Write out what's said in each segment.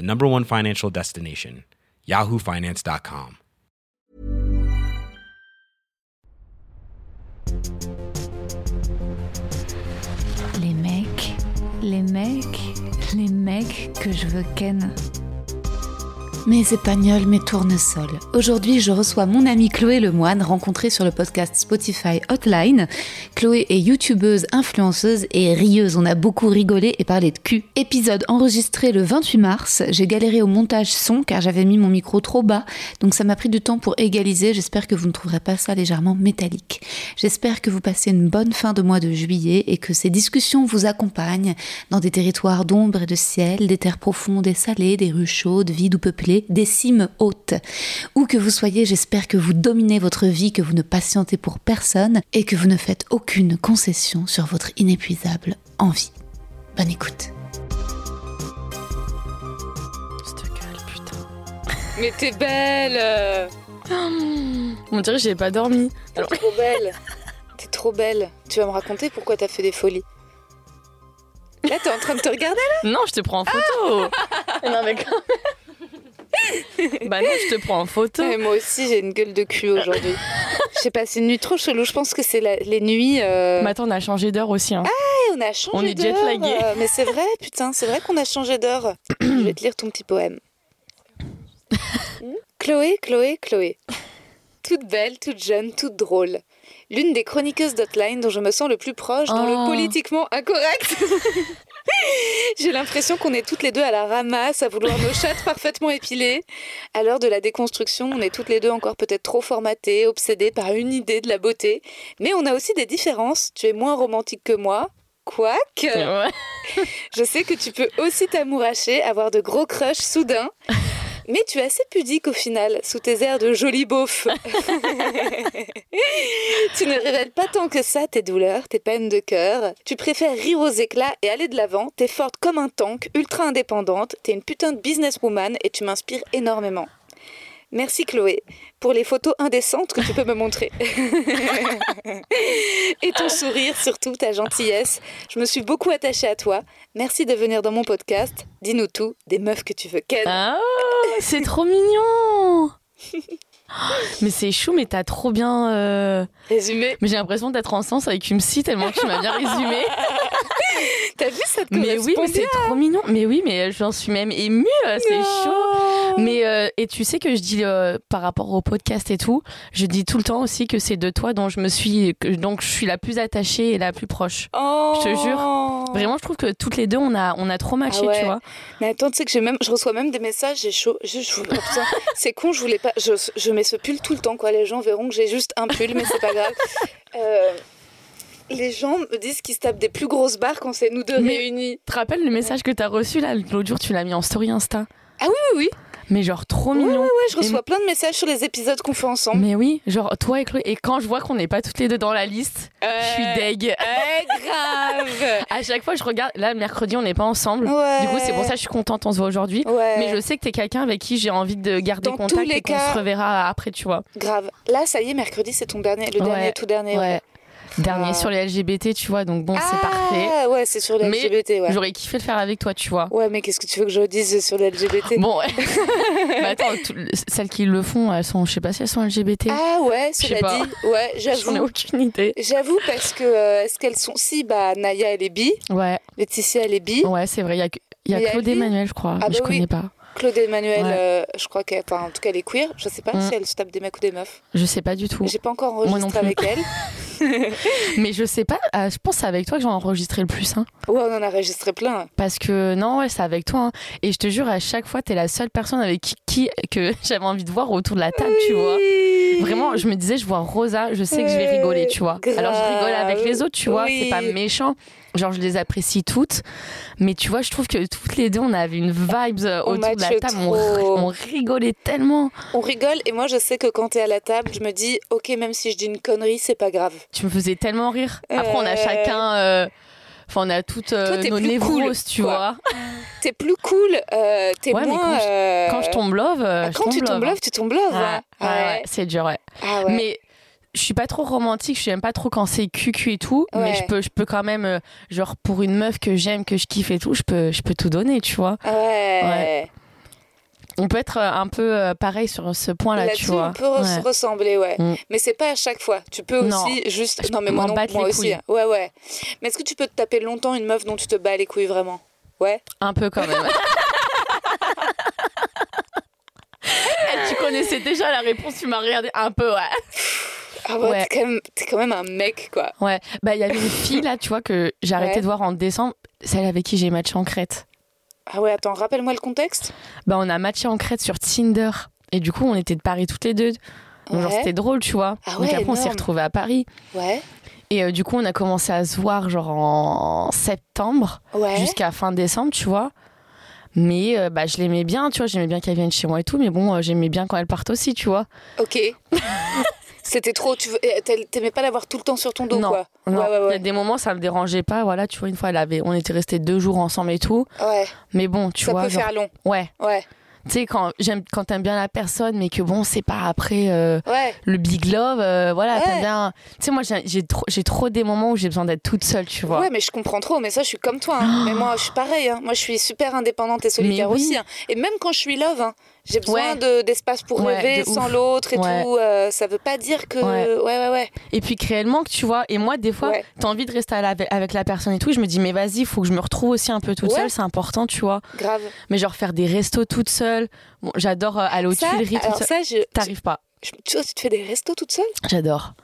the number one financial destination, yahoofinance.com. Les mecs, les mecs, les mecs que je veux ken. Mes épagnols, mes tournesols. Aujourd'hui, je reçois mon amie Chloé Lemoine, rencontrée sur le podcast Spotify Hotline. Chloé est youtubeuse, influenceuse et rieuse. On a beaucoup rigolé et parlé de cul. Épisode enregistré le 28 mars. J'ai galéré au montage son car j'avais mis mon micro trop bas, donc ça m'a pris du temps pour égaliser. J'espère que vous ne trouverez pas ça légèrement métallique. J'espère que vous passez une bonne fin de mois de juillet et que ces discussions vous accompagnent dans des territoires d'ombre et de ciel, des terres profondes et salées, des rues chaudes, vides ou peuplées des cimes hautes. Où que vous soyez, j'espère que vous dominez votre vie, que vous ne patientez pour personne et que vous ne faites aucune concession sur votre inépuisable envie. Bonne écoute. Mais t'es belle On dirait que j'ai pas dormi. T'es trop belle T'es trop belle Tu vas me raconter pourquoi t'as fait des folies Là, t'es en train de te regarder Non, je te prends en photo. non, mais quand même. bah non, je te prends en photo. Ouais, Moi aussi, j'ai une gueule de cul aujourd'hui. J'ai passé une nuit trop chelou. Je pense que c'est la- les nuits. euh, Mais attends, on a changé d'heure aussi. Hein. et on a changé on est d'heure. jet-lagués. euh, Mais c'est vrai, putain, c'est vrai qu'on a changé d'heure. Je vais te lire ton petit poème. Chloé, Chloé, Chloé. Toute belle, toute jeune, toute drôle. L'une des chroniqueuses d'Hotline dont je me sens le plus proche dans Oh. le politiquement incorrect. J'ai l'impression qu'on est toutes les deux à la ramasse, à vouloir nos chattes parfaitement épilées. À l'heure de la déconstruction, on est toutes les deux encore peut-être trop formatées, obsédées par une idée de la beauté. Mais on a aussi des différences. Tu es moins romantique que moi. Quoique, Ouais. je sais que tu peux aussi t'amouracher, avoir de gros crushs soudains. Mais tu es assez pudique au final, sous tes airs de joli beauf. tu ne révèles pas tant que ça tes douleurs, tes peines de cœur. Tu préfères rire aux éclats et aller de l'avant. T'es forte comme un tank, ultra indépendante. T'es une putain de businesswoman et tu m'inspires énormément. Merci Chloé pour les photos indécentes que tu peux me montrer. et ton sourire, surtout ta gentillesse. Je me suis beaucoup attachée à toi. Merci de venir dans mon podcast. Dis-nous tout, des meufs que tu veux ken. Ah, c'est trop mignon. Mais c'est chou, mais t'as trop bien. euh, Résumé. Mais j'ai l'impression d'être en sens avec une psy tellement que tu m'as bien résumé. T'as vu ça te mais oui, mais c'est trop mignon. Mais oui, mais j'en suis même émue. euh, C'est chaud. Mais euh, et tu sais que je dis euh, par rapport au podcast et tout, je dis tout le temps aussi que c'est de toi dont je me suis que, donc je suis la plus attachée et la plus proche. Oh. Je te jure. Vraiment, je trouve que toutes les deux on a on a trop matché, Ah ouais. tu vois. Mais attends, tu sais que j'ai même, je reçois même des messages, j'ai chaud. Je, je- oh, putain, c'est con, je voulais pas. Je, je mets ce pull tout le temps, quoi. Les gens verront que j'ai juste un pull, mais c'est pas grave. Euh, les gens me disent qu'ils se tapent des plus grosses barres quand c'est nous deux Mais- réunis. Tu te rappelles le message que t'as reçu là l'autre jour, tu l'as mis en story Insta? Ah oui, oui, oui. Mais genre trop Ouais, mignon. ouais, je reçois plein de messages sur les épisodes qu'on fait ensemble. Mais oui, genre toi et Chloé. Et quand je vois qu'on n'est pas toutes les deux dans la liste, je suis deg. Ouais, grave. À chaque fois, je regarde. Là, mercredi, on n'est pas ensemble. Ouais. Du coup, c'est pour ça que je suis contente, on se voit aujourd'hui. Ouais. Mais je sais que t'es quelqu'un avec qui j'ai envie de garder Dans tous contact les et qu'on cas- se reverra après, tu vois. Grave. Là, ça y est, mercredi, c'est ton dernier, le Ouais. dernier, tout dernier. Ouais. Dernier Ah. sur les LGBT, tu vois, donc bon, c'est Ah, parfait. ouais, c'est sur les Mais LGBT, ouais. J'aurais kiffé le faire avec toi, tu vois. Ouais, mais qu'est-ce que tu veux que je dise sur les LGBT Bon. Mais attends, tout- celles qui le font, elles sont, je sais pas si elles sont LGBT. Ah ouais, cela pas. dit, ouais, J'en ai j'avoue. aucune idée. J'avoue parce que euh, est-ce qu'elles sont si bah Naya elle est bi, Ouais, Laetitia elle est bi, ouais, c'est vrai. Il y a, que- il y a Claude. Emmanuel, je crois. Ah mais je bah oui. connais pas. Claude Emmanuel, Ouais. euh, je crois qu'elle, enfin, en tout cas, elle est queer. Je sais pas Mm. si elle se tape des mecs ou des meufs. Je sais pas du tout. J'ai pas encore Moi non enregistré plus. avec elle. Mais je sais pas, euh, je pense que c'est avec toi que j'ai enregistré le plus. Hein. Ouais, on en a enregistré plein. Parce que non, ouais, c'est avec toi. hein. Et je te jure, à chaque fois, t'es la seule personne avec qui, qui- que j'avais envie de voir autour de la table, tu vois. Vraiment, je me disais, je vois Rosa, je sais que je vais rigoler, tu vois. Grave. Alors je rigole avec les autres, tu vois, Oui. c'est pas méchant. Genre, je les apprécie toutes. Mais tu vois, je trouve que toutes les deux, on avait une vibe euh, On autour de la table. On, rigolait tellement. On rigole et moi je sais que quand t'es à la table, je me dis ok même si je dis une connerie c'est pas grave. Tu me faisais tellement rire. Après, on a Euh. chacun. euh, Enfin, on a toutes euh, Toi, t'es nos plus névroses, cool, tu quoi. vois. T'es plus cool, euh, t'es Ouais, moins. quand je- Quand je tombe love, ah, je quand tombe tu tombes love, love, tu tombes love. hein. hein. Ouais, ouais, ouais, c'est dur, ouais. Ah ouais. Mais je suis pas trop romantique, je n'aime pas trop quand c'est cucu et tout, mais je peux, je peux quand même, euh, genre pour une meuf que j'aime, que je kiffe et tout, je peux, je peux tout donner, tu vois. Ouais. Ouais. On peut être euh, un peu euh, pareil sur ce point-là, tu vois. on peut Ouais. ressembler, ouais. Mm. Mais c'est pas à chaque fois. Tu peux Non. aussi juste. Je Non, mais moi, non, battre moi aussi. couilles. Ouais, ouais. Mais est-ce que tu peux te taper longtemps une meuf dont tu te bats les couilles vraiment? Ouais. Un peu quand même. Eh, tu connaissais déjà la réponse, tu m'as regardé un peu, ouais. Ah ouais, Ouais. T'es, quand même, t'es quand même un mec, quoi. Ouais, bah il y avait une fille là, tu vois, que j'ai arrêté Ouais. de voir en décembre, celle avec qui j'ai matché en Crète. Ah ouais, attends, rappelle-moi le contexte. Bah on a matché en Crète sur Tinder. Et du coup, on était de Paris toutes les deux. Donc, genre, c'était drôle, tu vois. Ah Donc ouais, après, on s'est retrouvés à Paris. Ouais. Et euh, du coup, on a commencé à se voir genre en septembre Ouais. jusqu'à fin décembre, tu vois. Mais euh, bah, je l'aimais bien, tu vois. J'aimais bien qu'elle vienne chez moi et tout. Mais bon, euh, j'aimais bien quand elle parte aussi, tu vois. Ok. C'était trop. Tu eh, t'aim- T'aimais pas l'avoir tout le temps sur ton dos, non, quoi. non. Ouais, ouais, Il y a ouais. des moments, ça me dérangeait pas. Voilà, tu vois, une fois, elle avait... on était restés deux jours ensemble et tout. Ouais. Mais bon, tu ça vois. peut genre- faire long. Ouais. Ouais. Tu sais, quand, j'aime... quand t'aimes bien la personne, mais que bon, c'est pas après. euh, Ouais. le big love, euh, voilà, Ouais. t'aimes bien. Tu sais, moi, j'ai, trop, j'ai trop des moments où j'ai besoin d'être toute seule, tu vois. Ouais, mais je comprends trop. Mais ça, je suis comme toi. hein. Mais moi, je suis pareil. hein. Moi, je suis super indépendante et solitaire oui. aussi. hein. Et même quand je suis love, hein, j'ai besoin Ouais. de, d'espace pour Ouais, rêver sans l'autre et Ouais. tout. euh, ça veut pas dire que. Ouais. Ouais, ouais, ouais. Et puis, réellement, que tu vois, et moi, des fois, t'as envie de rester la- avec la personne et tout. Je me dis, mais vas-y, faut que je me retrouve aussi un peu toute seule, c'est important, tu vois. Grave. Mais genre, faire des restos toute seule. Bon, j'adore euh, aller aux Ça, Tuileries toute alors seule. ça, je, T'arrives pas. je- tu vois, tu te fais des restos toute seule? J'adore.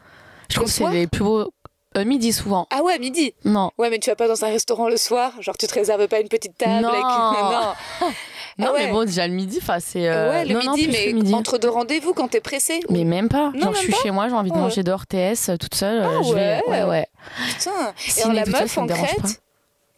Je trouve que c'est les plus beaux. euh, midi souvent. Ah ouais, midi? Non. Ouais, mais tu vas pas dans un restaurant le soir Genre, tu te réserves pas une petite table Non. avec... Non. Non, Ah ouais. mais bon, déjà le midi, c'est. euh, ouais, le non, non, midi, plus mais le midi. entre deux rendez-vous quand t'es pressé. Mais même pas. Non, genre, même je suis pas chez moi, j'ai envie de Ah ouais. manger dehors TS euh, toute seule. euh, Ah je vais. ouais. Ouais, ouais. Putain. Et alors, la seule, meuf me en. Crète,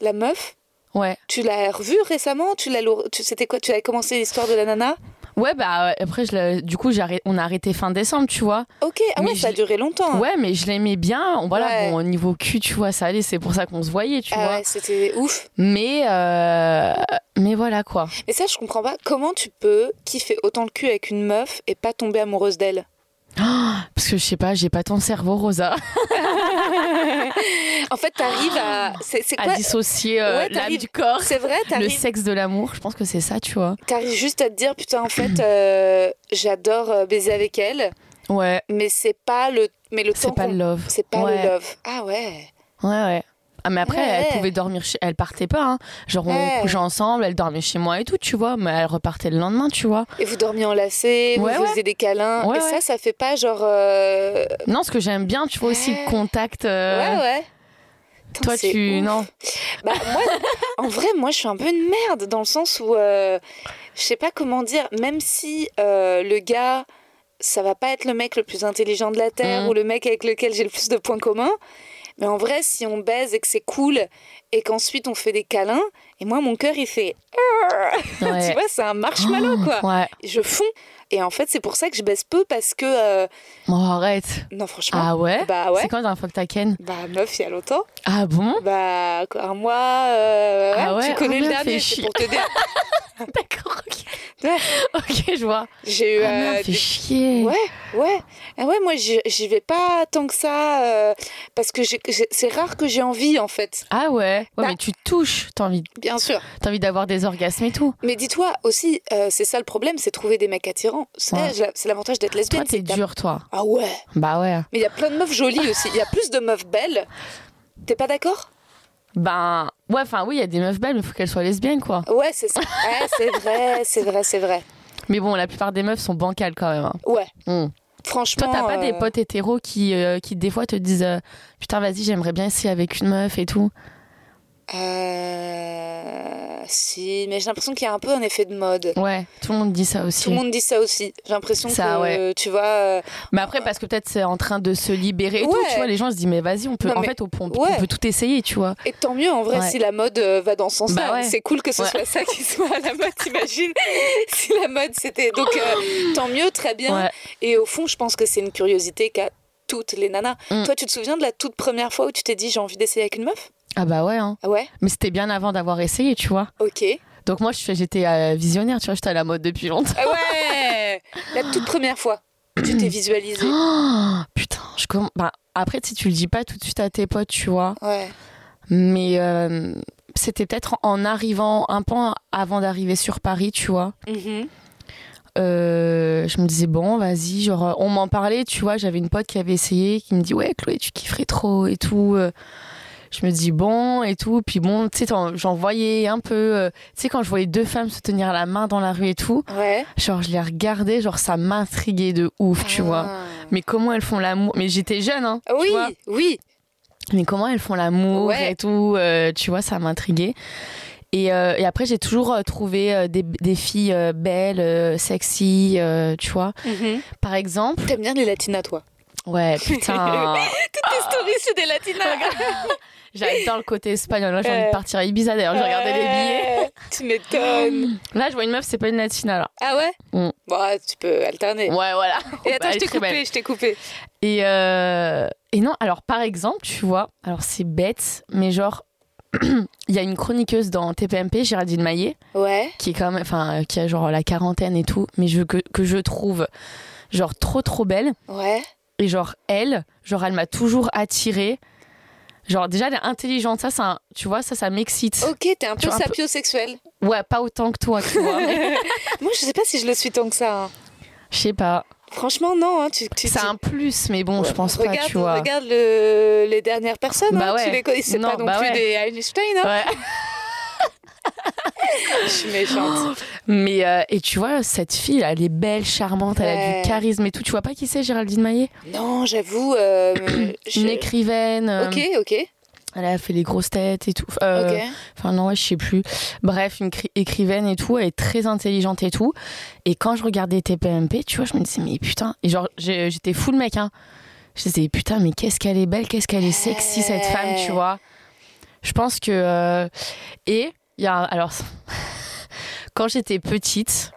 la meuf, Ouais. tu l'as revue récemment? Tu l'as tu C'était quoi Tu avais commencé l'histoire de la nana? Ouais, bah euh, après, je du coup, on a arrêté fin décembre, tu vois. Ok, ah Mais ouais, ça a duré longtemps. Ouais, mais je l'aimais bien. Voilà, Ouais. bon, au niveau cul, tu vois, ça allait, c'est pour ça qu'on se voyait, tu Ah vois. ouais, c'était ouf. Mais, euh, mais voilà, quoi. Et ça, je comprends pas. Comment tu peux kiffer autant le cul avec une meuf et pas tomber amoureuse d'elle? Parce que je sais pas, j'ai pas ton cerveau, Rosa, En fait, t'arrives à. Quoi dissocier euh, Ouais, l'âme du corps, C'est vrai, le sexe de l'amour. Je pense que c'est ça, tu vois. t'arrives juste à te dire putain, en fait, euh, j'adore euh, baiser avec elle, Ouais, mais c'est pas le. Mais le temps. c'est pas le love. C'est pas ouais. le love. Ah ouais. Ouais, ouais. Ah, mais après, Ouais, elle pouvait dormir chez. Elle partait pas, hein. Genre, on Ouais. couchait ensemble, elle dormait chez moi et tout, tu vois. Mais elle repartait le lendemain, tu vois. Et vous dormiez enlacés, Ouais, vous faisiez des câlins. Ouais, et ça, ça fait pas genre. euh, Non, ce que j'aime bien, tu vois aussi le contact. euh, Ouais, ouais. Toi, tu. ouf. Non. Bah, moi, en vrai, moi, je suis un peu une merde dans le sens où euh, je sais pas comment dire. Même si euh, le gars, ça va pas être le mec le plus intelligent de la terre Mhm. ou le mec avec lequel j'ai le plus de points communs. Mais en vrai, si on baise et que c'est cool et qu'ensuite on fait des câlins, et moi, mon cœur, il fait. tu Ouais. vois, c'est un marshmallow, quoi. Ouais. Je fonds. Et en fait, c'est pour ça que je baisse peu parce que. euh, Bon, arrête. Non, franchement. Ah ouais? Bah ouais. C'est quand la dernière fois que t'as Ken Bah, meuf, il y a longtemps. Ah bon? Bah, un mois. euh, Ah ouais, tu connais ah le dernier, c'est pour te dire. D'accord, ok. Ok, je vois. J'ai eu. Ah euh, merde, des- chier. Ouais, ouais. Ah ouais, moi, j'y vais pas tant que ça. euh, parce que c'est rare que j'ai envie, en fait. Ah ouais? Ouais, Bah. mais tu touches. T'as envie, Bien sûr. t'as envie d'avoir des orgasmes et tout. Mais dis-toi aussi, euh, c'est ça le problème, c'est trouver des mecs attirants. C'est Ouais. l'avantage d'être Toi, lesbienne. t'es c'est que t'as- dur, toi. Ah ouais. Bah ouais. Mais il y a plein de meufs jolies aussi. Il y a plus de meufs belles. T'es pas d'accord? Ben, ouais, enfin, oui, il y a des meufs belles, mais il faut qu'elles soient lesbiennes, quoi. Ouais, c'est ça. Ouais, c'est vrai, c'est vrai, c'est vrai. Mais bon, la plupart des meufs sont bancales quand même. hein. Ouais. Hmm. Franchement. Toi, t'as pas des euh, potes hétéros qui, euh, qui des fois te disent euh, Putain, vas-y, j'aimerais bien essayer avec une meuf et tout. Euh, Si, mais j'ai l'impression qu'il y a un peu un effet de mode. Ouais, tout le monde dit ça aussi. Tout le monde dit ça aussi. J'ai l'impression que, ouais. tu vois. euh, Mais après, parce que peut-être c'est en train de se libérer et tout, Ouais. tu vois, les gens se disent Mais vas-y, on peut, Non, en mais- fait, on, on ouais. peut tout essayer, tu vois. Et tant mieux en vrai si la mode euh, va dans ce sens-là. Bah ouais. C'est cool que ce soit ça qui soit à la mode, t'imagines Si la mode c'était. Donc euh, tant mieux, très bien. Et au fond, je pense que c'est une curiosité qu'a toutes les nanas. Mm. Toi, tu te souviens de la toute première fois où tu t'es dit j'ai envie d'essayer avec une meuf? Ah bah ouais, hein. Ah ouais Mais c'était bien avant d'avoir essayé, tu vois. Ok. Donc moi, j'étais euh, visionnaire, tu vois, j'étais à la mode depuis longtemps. Ah ouais La toute première fois, tu t'es visualisée. Oh, putain, je comm- bah, après, si tu le dis pas tout de suite à tes potes, tu vois. Ouais. Mais euh, c'était peut-être en arrivant un peu avant d'arriver sur Paris, tu vois. Mhm. Euh, je me disais, bon, vas-y, genre, on m'en parlait, tu vois. J'avais une pote qui avait essayé, qui me dit, ouais, Chloé, tu kifferais trop et tout. Je me dis, bon, et tout. Puis bon, tu sais, j'en voyais un peu. euh, tu sais, quand je voyais deux femmes se tenir la main dans la rue et tout, Ouais. genre, je les regardais, genre, ça m'intriguait de ouf, tu vois. Ah. Mais comment elles font l'amour? Mais j'étais jeune, hein. Oui, tu vois. oui. mais comment elles font l'amour Ouais. et tout, euh, tu vois, ça m'intriguait. Et, euh, et après, j'ai toujours trouvé des, des filles belles, sexy, tu vois. Mhm. Par exemple, T'aimes bien les latinas, toi? Ouais, putain, Toutes tes stories, c'est des latinas. j'adore le côté espagnol. Là, j'ai envie de partir à Ibiza d'ailleurs, j'ai regardé les billets. Ouais, Tu m'étonnes. Là, je vois une meuf, c'est pas une latina là. Ah ouais Mm. Bon, ouais, tu peux alterner. Ouais, voilà. Et Bah, attends, je t'ai coupé, belle. je t'ai coupé. Et, euh, et non, alors par exemple, tu vois, alors c'est bête, mais genre, il y a une chroniqueuse dans TPMP, Géraldine Maillet, Ouais. qui est quand même, enfin, qui a genre la quarantaine et tout, mais je, que, que je trouve genre trop trop belle. Ouais. Et genre elle, genre elle m'a toujours attirée. Genre déjà elle est intelligente, ça, ça tu vois, ça, ça m'excite. Ok, t'es un peu un peu- sapiosexuel. Ouais, pas autant que toi, tu vois. mais Moi, je sais pas si je le suis tant que ça. hein. Je sais pas. Franchement, non. Hein, tu, tu, C'est tu- un plus, mais bon, je pense pas, regarde, tu vois. Regarde le- les dernières personnes. Bah hein, ouais. Tu les connais, c'est Non, pas non bah plus ouais. des Einstein. Hein. Ouais. Je suis méchante. Mais euh, et tu vois, cette fille, elle est belle, charmante, elle a du charisme et tout. Tu vois pas qui c'est, Géraldine Maillet? Non, j'avoue. euh, je- Une écrivaine. euh, Ok, ok, Elle a fait les grosses têtes et tout. Enfin non, ouais, je sais plus. Bref, une cri- écrivaine et tout, elle est très intelligente et tout. Et quand je regardais TPMP, tu vois, je me disais mais putain, et genre j'étais full mec hein. Je disais putain mais qu'est-ce qu'elle est belle, qu'est-ce qu'elle est sexy cette femme, tu vois. Je pense que et il y a alors quand j'étais petite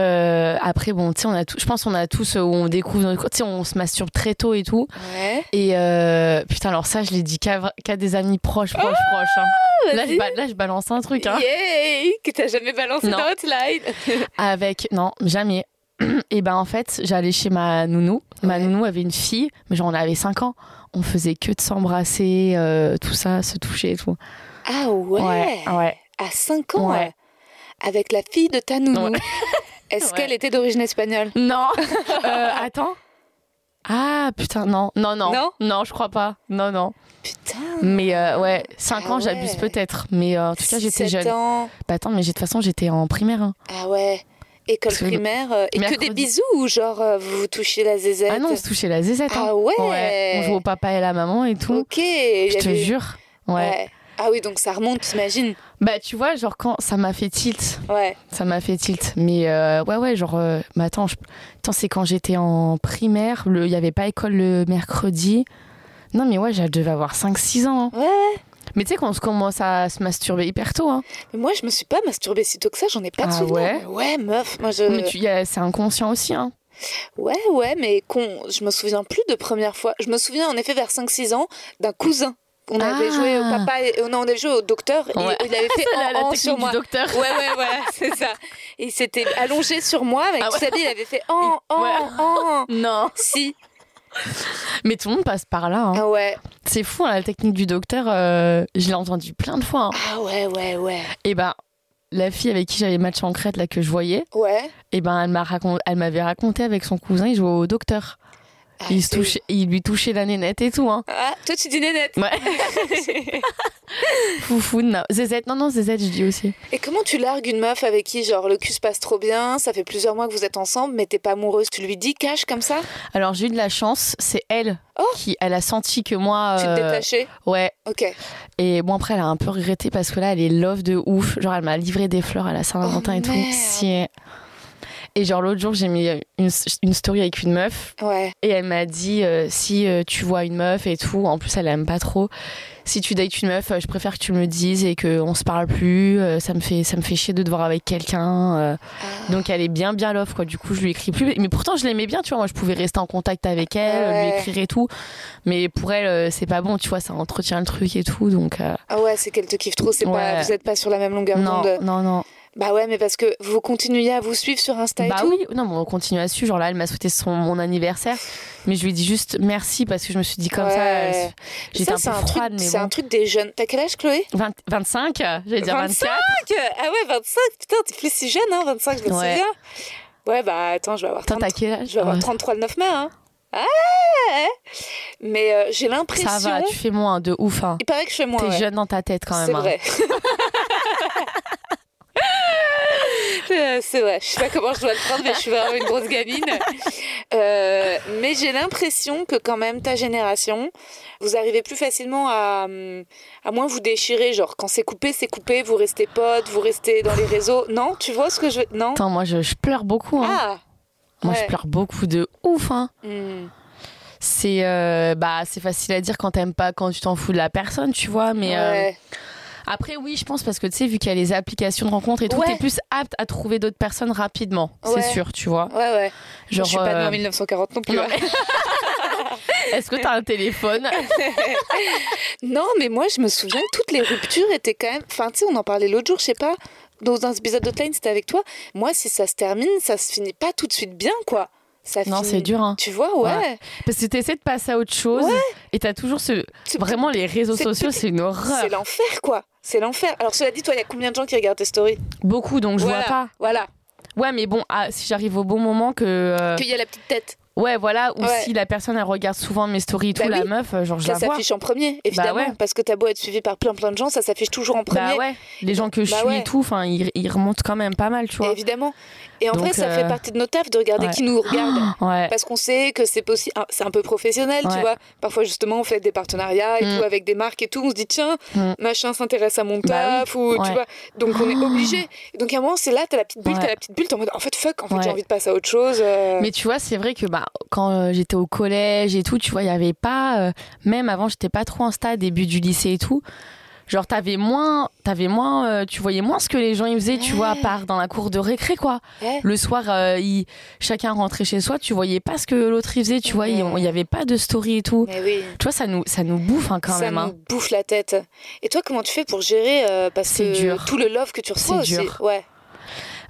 euh, après bon tu sais on a tout, je pense qu'on a tous euh, où on découvre notre- tu sais on se masturbe très tôt et tout Ouais. et euh, putain alors ça je l'ai dit qu'à des amis proches proches proches hein. Là, je, ba- là, je balance un truc. Hein. Yay Que t'as jamais balancé Non. dans Hotline. Avec. Non, jamais. Et ben en fait, j'allais chez ma nounou. Ma Ouais. nounou avait une fille, mais genre on avait 5 ans. On faisait que de s'embrasser, euh, tout ça, se toucher et tout. Ah ouais, Ouais, ouais. À 5 ans Ouais. Avec la fille de ta nounou. Ouais. Est-ce Ouais. qu'elle était d'origine espagnole? Non Euh, Attends. Ah putain, non. Non, non. Non? Je crois pas. Non, non. Putain Mais euh, ouais, 5 Ah ans, j'abuse ouais. peut-être. Mais euh, en tout cas, j'étais 7 jeune. ans. Bah attends, mais de toute façon, j'étais en primaire. hein. Ah ouais. École Parce primaire. euh, et que des bisous ou genre euh, vous vous touchez la zézette? Ah non, on se touchait la zézette. hein. Ah ouais. On jouait au papa et la maman et tout. Ok. Je te jure. Ouais. Ouais. Ah oui, donc ça remonte, t'imagines Bah, tu vois, genre, quand ça m'a fait tilt. Ouais. Ça m'a fait tilt. Mais euh, ouais, ouais, genre, euh, mais attends, je- attends c'est quand j'étais en primaire. le- Il n'y avait pas école le mercredi. Non, mais ouais, je devais avoir 5-6 ans. hein. Ouais. Mais tu sais, quand on se commence à se masturber hyper tôt. Hein. Mais moi, je me suis pas masturbée si tôt que ça, j'en ai pas de Ah souvenir. Ouais, meuf, moi je. Mais tu, y a- c'est inconscient aussi. Hein. Ouais, ouais, mais con... je me souviens plus de première fois. Je me souviens en effet vers 5-6 ans d'un cousin. On avait Ah. joué au papa, et... non, on avait joué au docteur et Ouais. il avait fait La, la en, sur moi. du docteur. Ouais, ouais, voilà, c'est ça. Et il s'était allongé sur moi, mais Ah ouais. il avait fait en, en, Ouais. en. Non. Si. Mais tout le monde passe par là. hein. Ah ouais. C'est fou, hein, la technique du docteur. euh, je l'ai entendu plein de fois. hein. Ah ouais, ouais, ouais. Et ben, la fille avec qui j'avais match en crête, là, que je voyais, Ouais. et ben, elle m'a racon- elle m'avait raconté avec son cousin, il jouait au docteur. Ah, il, se touchait, il lui touchait la nénette et tout. Hein. Ah, toi, tu dis nénette. Ouais. Foufoune. non. Zézette, non, non, Zézette, je dis aussi. Et comment tu largues une meuf avec qui, genre, le cul se passe trop bien, ça fait plusieurs mois que vous êtes ensemble, mais t'es pas amoureuse Tu lui dis cash comme ça? Alors, j'ai eu de la chance, c'est elle Oh. qui, elle a senti que moi. Tu te euh, détachais? Ouais. Ok. Et bon, après, elle a un peu regretté parce que là, elle est love de ouf. Genre, elle m'a livré des fleurs à la Saint-Valentin Oh, et tout. merde. Si. Et genre, l'autre jour, j'ai mis une, une story avec une meuf. Ouais. Et elle m'a dit euh, si euh, tu vois une meuf et tout, en plus elle aime pas trop. Si tu dates une meuf, euh, je préfère que tu me le dises et qu'on se parle plus. ça me fait ça me fait chier de te voir avec quelqu'un. Ah. donc elle est bien bien love quoi. Du coup je lui écris plus. Mais pourtant je l'aimais bien, tu vois. Moi je pouvais rester en contact avec elle, Ouais. lui écrire et tout. Mais pour elle c'est pas bon, tu vois. Ça entretient le truc et tout. Donc Ah ouais, c'est qu'elle te kiffe trop, c'est pas, vous êtes pas sur la même longueur non d'onde. non non. Bah ouais, mais parce que vous continuez à vous suivre sur Insta et Bah tout oui, non, mais on continue à suivre. Genre là, elle m'a souhaité son, mon anniversaire, mais je lui dis juste merci parce que je me suis dit comme ça, Ouais. euh, j'étais un peu un, truc, froide, mais c'est bon. un truc des jeunes. T'as quel âge, Chloé 20 25, j'allais dire 25. 24. Ah ouais, 25 Putain, t'es plus si jeune, hein 25, je me Ouais. souviens. Ouais, bah attends, je vais avoir, Attends, 30 t'as quel âge je vais avoir Ouais. 33 le 9 mai, hein Ah. Mais euh, j'ai l'impression... Ça va, tu fais moins de ouf. Hein. Il paraît que je fais moins, T'es ouais. jeune dans ta tête quand même. C'est hein. vrai. Euh, c'est vrai, je sais pas comment je dois le prendre, mais je suis vraiment une grosse gamine. Euh, mais j'ai l'impression que quand même ta génération, vous arrivez plus facilement à, à moins vous déchirer. Genre quand c'est coupé, c'est coupé, vous restez potes, vous restez dans les réseaux. Non, tu vois ce que je veux Non? Attends, moi je, je pleure beaucoup. Hein. Ah moi ouais. je pleure beaucoup de ouf. Hein. Hmm. C'est euh, bah c'est facile à dire quand t'aimes pas, quand tu t'en fous de la personne, tu vois. Mais euh. Après oui, je pense parce que tu sais vu qu'il y a les applications de rencontres et tout, Ouais. t'es plus apte à trouver d'autres personnes rapidement. Ouais. C'est sûr, tu vois. Ouais, ouais. Genre. je suis pas née euh, en 1940 non plus. non, hein. mais- Est-ce que t'as un téléphone? Non, mais moi, je me souviens que toutes les ruptures étaient quand même. Enfin, tu sais, on en parlait l'autre jour, je sais pas. Dans un épisode d'Hotline, c'était avec toi. Moi, si ça se termine, ça se finit pas tout de suite bien, quoi. Ça Non, finit- c'est dur. Hein. Tu vois, ouais. Ouais. Parce que t'essaies de passer à autre chose Ouais. et t'as toujours ce. Vraiment, les réseaux sociaux, c'est une horreur. C'est l'enfer, quoi. C'est l'enfer. Alors, cela dit, toi, il y a combien de gens qui regardent tes stories? Beaucoup, donc je Voilà. vois pas. Voilà. Ouais, mais bon, ah, si j'arrive au bon moment que. euh, Qu'il y a la petite tête Ouais, voilà, ou Ouais. si la personne elle regarde souvent mes stories et tout, Bah la oui. meuf, euh, genre je ça la vois. s'affiche en premier, évidemment. ouais. Parce que t'as beau être suivi par plein plein de gens, ça s'affiche toujours en premier. Bah ouais, les gens que je Bah suis ouais. et tout, enfin, ils, ils remontent quand même pas mal, tu vois. Évidemment. Et en Donc, vrai, ça euh, fait partie de nos tafs de regarder ouais. qui nous regarde. Ouais. Parce qu'on sait que c'est possible, c'est un peu professionnel, tu vois. Parfois, justement, on fait des partenariats et Mm. tout avec des marques et tout. On se dit, tiens, Mm. machin s'intéresse à mon Bah taf, ou tu vois. Donc, on est obligé. Donc, à un moment, c'est là, t'as la petite bulle, t'as la petite bulle, t'es en mode, en fait, fuck, en fait, j'ai envie de passer à autre chose. euh. Mais tu vois, c'est vrai que bah, quand euh, j'étais au collège et tout, tu vois, il y avait pas. euh, même avant, j'étais pas trop Insta, début du lycée et tout. Genre, t'avais moins. T'avais moins euh, tu voyais moins ce que les gens ils faisaient, tu Ouais. vois, à part dans la cour de récré, quoi. Ouais. Le soir, euh, il- chacun rentrait chez soi, tu voyais pas ce que l'autre il faisait, tu vois, il Ouais. il y avait pas de story et tout. Oui. Tu vois, ça nous, ça nous bouffe hein, quand ça même. nous hein. bouffe la tête. Et toi, comment tu fais pour gérer euh, Parce que dur. tout le love que tu reçois C'est dur. Ouais.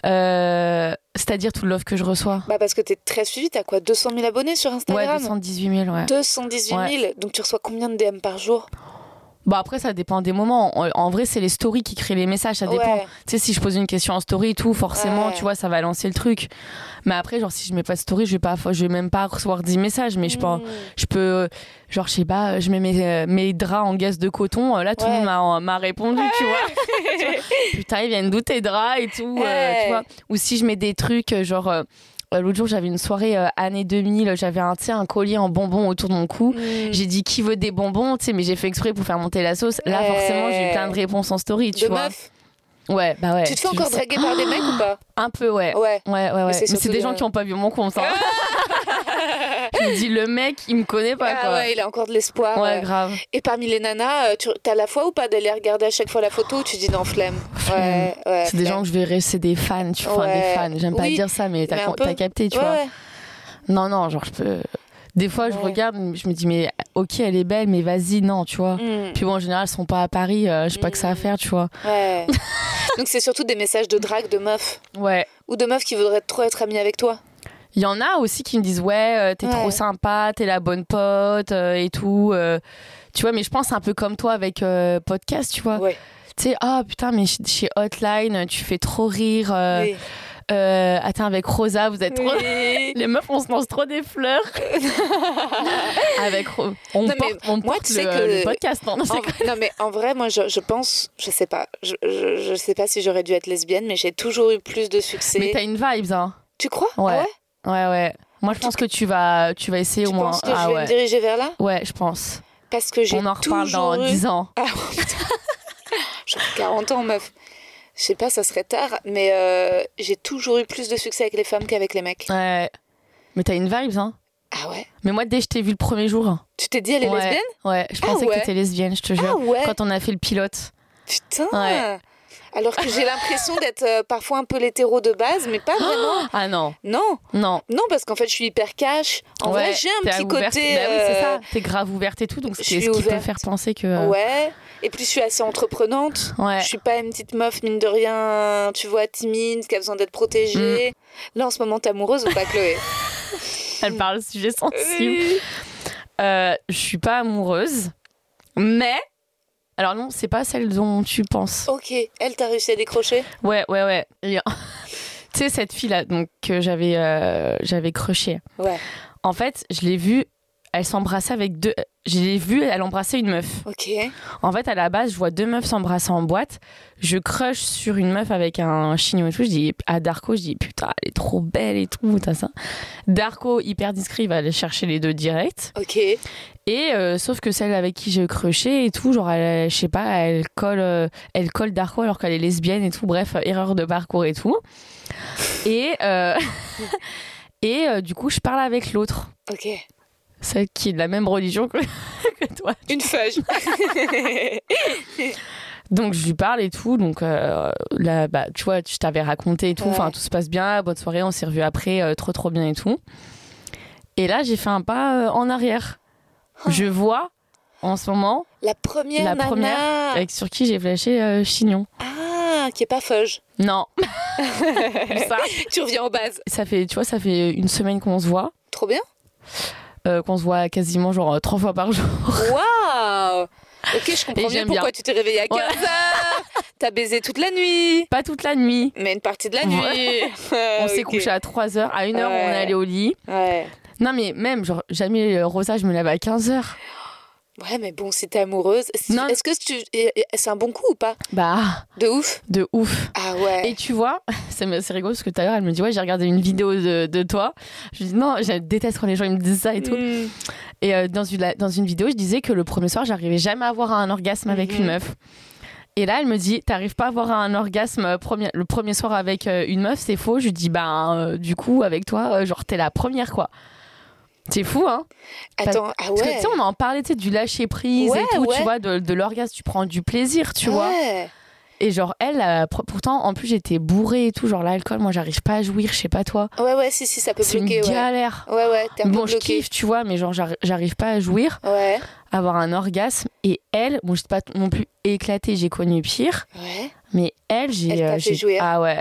Euh, C'est-à-dire tout le love que je reçois? Bah, parce que t'es très suivi, t'as quoi? 200 000 abonnés sur Ouais, Instagram? 218 000, ouais. 218 000. Donc, tu reçois combien de DM par jour? Bon, après, ça dépend des moments. En, en vrai, c'est les stories qui créent les messages, ça dépend. Tu sais, si je pose une question en story et tout, forcément, Ouais. tu vois, ça va lancer le truc. Mais après, genre, si je mets pas de story, je vais pas, je vais même pas recevoir 10 messages, mais je peux, Mm. je peux, euh, genre, je sais pas, je mets mes, euh, mes draps en gaz de coton, euh, là, tout le Ouais. monde m'a- m'a répondu, tu vois. Putain, ils viennent d'où tes draps et tout, euh, Ouais. tu vois. Ou si je mets des trucs, euh, genre, euh, euh, l'autre jour, j'avais une soirée euh, année 2000, j'avais un, un collier en bonbons autour de mon cou. Mm. J'ai dit qui veut des bonbons, tu sais, mais j'ai fait exprès pour faire monter la sauce. Là, Ouais. forcément, j'ai eu plein de réponses en story, tu De vois. meufs Ouais, bah ouais. Tu te fais encore draguer par des mecs ou pas? Un peu, ouais. Ouais. Ouais, ouais, ouais. Mais c'est des de- gens qui ont pas vu mon compte. Hein. je me dis, le mec, il me connaît pas, Ah quoi. ouais, il a encore de l'espoir. Ouais, euh. grave. Et parmi les nanas, euh, tu as la foi ou pas d'aller regarder à chaque fois la photo ou tu dis non, flemme Ouais, ouais. C'est des gens que je verrais, c'est des fans, tu vois, Ouais. des fans. J'aime pas Oui, dire ça, mais t'as peu. capté, tu vois. Non, non, genre, je peux. Des fois, je regarde, je me dis, mais ok, elle est belle, mais vas-y, non, tu vois. Mm. Puis bon, en général, elles sont pas à Paris, euh, je sais pas que ça à Mm. faire, tu vois. Ouais. Donc c'est surtout des messages de drague de meufs Ouais. ou de meufs qui voudraient trop être amies avec toi. Il y en a aussi qui me disent ouais, euh, t'es Ouais. trop sympa, t'es la bonne pote euh, et tout. euh, tu vois, mais je pense un peu comme toi avec podcast, tu vois. Ouais. Tu sais, ah putain, mais ch- chez Hotline, tu fais trop rire. Oui. Euh, attends, avec Rosa, vous êtes trop. Oui. Les meufs, on se lance trop des fleurs. avec on Non, porte, on moi, porte tu le, sais que- le podcast. Non, non, En- non mais en vrai moi je, je pense je sais pas je, je, je sais pas si j'aurais dû être lesbienne mais j'ai toujours eu plus de succès Mais t'as une vibe, hein. tu crois? Ouais. Ah ouais? Ouais, ouais. Moi, je pense que tu vas, tu vas essayer tu au moins. penses que ah je vais ouais. me diriger vers là? Ouais, je pense. parce que j'ai On en reparle dans eu... 10 ans. Ah, putain. J'ai 40 ans, meuf. Je sais pas, ça serait tard, mais euh, j'ai toujours eu plus de succès avec les femmes qu'avec les mecs. Ouais. Mais t'as une vibe, hein. Ah ouais? Mais moi, dès que je t'ai vu le premier jour. Tu t'es dit, elle est ouais, lesbienne? Ouais, je Ah pensais ouais. que t'étais lesbienne, je te jure. Ah ouais Quand on a fait le pilote. Putain Ouais. Alors que j'ai l'impression d'être euh, parfois un peu l'hétéro de base, mais pas vraiment. Ah non, Non, non. non, parce qu'en fait, je suis hyper cash. En Ouais, vrai, j'ai un petit ouverte. côté. Bah oui, c'est euh, ça. T'es grave ouverte et tout, donc c'est ce qui peut faire penser que. Ouais. Et puis, je suis assez entreprenante. Ouais. Je suis pas une petite meuf, mine de rien, tu vois, timide, qui a besoin d'être protégée. Mm. Là, en ce moment, t'es amoureuse ou pas, Chloé? Elle parle sujet sensible. Oui. Euh, je suis pas amoureuse, mais. Alors non, c'est pas celle dont tu penses. Ok, elle t'a réussi à décrocher Ouais, ouais, ouais. Et- tu sais, cette fille-là, donc, que j'avais euh, j'avais crushée. Ouais. En fait, je l'ai vue, elle s'embrassait avec deux. Je l'ai vue, elle embrassait une meuf. Ok. En fait, à la base, je vois deux meufs s'embrasser en boîte. Je crush sur une meuf avec un chignon et tout. Je dis à Darko, je dis putain, elle est trop belle et tout, t'as ça. Darko, hyper discret, il va aller chercher les deux direct. Ok. Et euh, sauf que celle avec qui j'ai crushé et tout, genre, elle, je sais pas, elle colle, euh, elle colle Darko alors qu'elle est lesbienne et tout. Bref, euh, erreur de parcours et tout. Et euh, et du coup, je parle avec l'autre, Ok. Celle qui est de la même religion que, que toi. Une feuille. Donc je lui parle et tout, donc euh, là, bah, tu vois, je t'avais raconté et tout, Ouais. enfin tout se passe bien, bonne soirée, on s'est revus après, euh, trop trop bien et tout. Et là j'ai fait un pas euh, en arrière. Oh. Je vois en ce moment La première La nana. première, avec sur qui j'ai flashé Chignon. Ah, qui est pas feuge. Non, ça, Tu reviens aux bases. ça fait, tu vois, ça fait une semaine qu'on se voit, Trop bien. Euh, qu'on se voit quasiment genre euh, trois fois par jour. Waouh Ok, je comprends j'aime pourquoi bien. tu t'es réveillé à 15 Ouais. heures. T'as baisé toute la nuit. Pas toute la nuit. Mais une partie de la Ouais. nuit. On s'est couché à 3 heures, à 1 heure Ouais. on est allé au lit. Ouais. Non mais même, genre, jamais euh, Rosa, je me lève à 15 heures. Ouais, mais bon, si t'es amoureuse, est-ce que tu... c'est un bon coup ou pas? Bah, De ouf. de ouf. Ah ouais. Et tu vois, c'est rigolo parce que tout à l'heure, elle me dit Ouais, j'ai regardé une vidéo de, de toi. Je lui dis Non, je déteste quand les gens ils me disent ça et tout. Mm. Et euh, dans, une, dans une vidéo, je disais que le premier soir, j'arrivais jamais à avoir un orgasme avec une meuf. Et là, elle me dit T'arrives pas à avoir un orgasme euh, premier, le premier soir avec euh, une meuf, c'est faux. Je lui dis Ben, euh, du coup, avec toi, genre, t'es la première, quoi. C'est fou, hein Attends, ah Parce que ouais. tu sais, on en parlait, tu sais, du lâcher prise Ouais, et tout, ouais. tu vois, de, de l'orgasme, tu prends du plaisir, tu vois. Ouais. Et genre, elle, euh, pourtant, en plus, j'étais bourrée et tout, genre l'alcool, moi, j'arrive pas à jouir, je sais pas toi. Ouais, ouais, si, si, ça peut C'est une bloquer, ouais. galère. Ouais, ouais, t'es un Bon, peu je kiffe, tu vois, mais genre, j'arri- j'arrive pas à jouir, Ouais, avoir un orgasme. Et elle, bon, j'étais pas non plus éclatée, j'ai connu pire, ouais. mais elle, j'ai. Elle t'a euh, fait jouir. Ah ouais.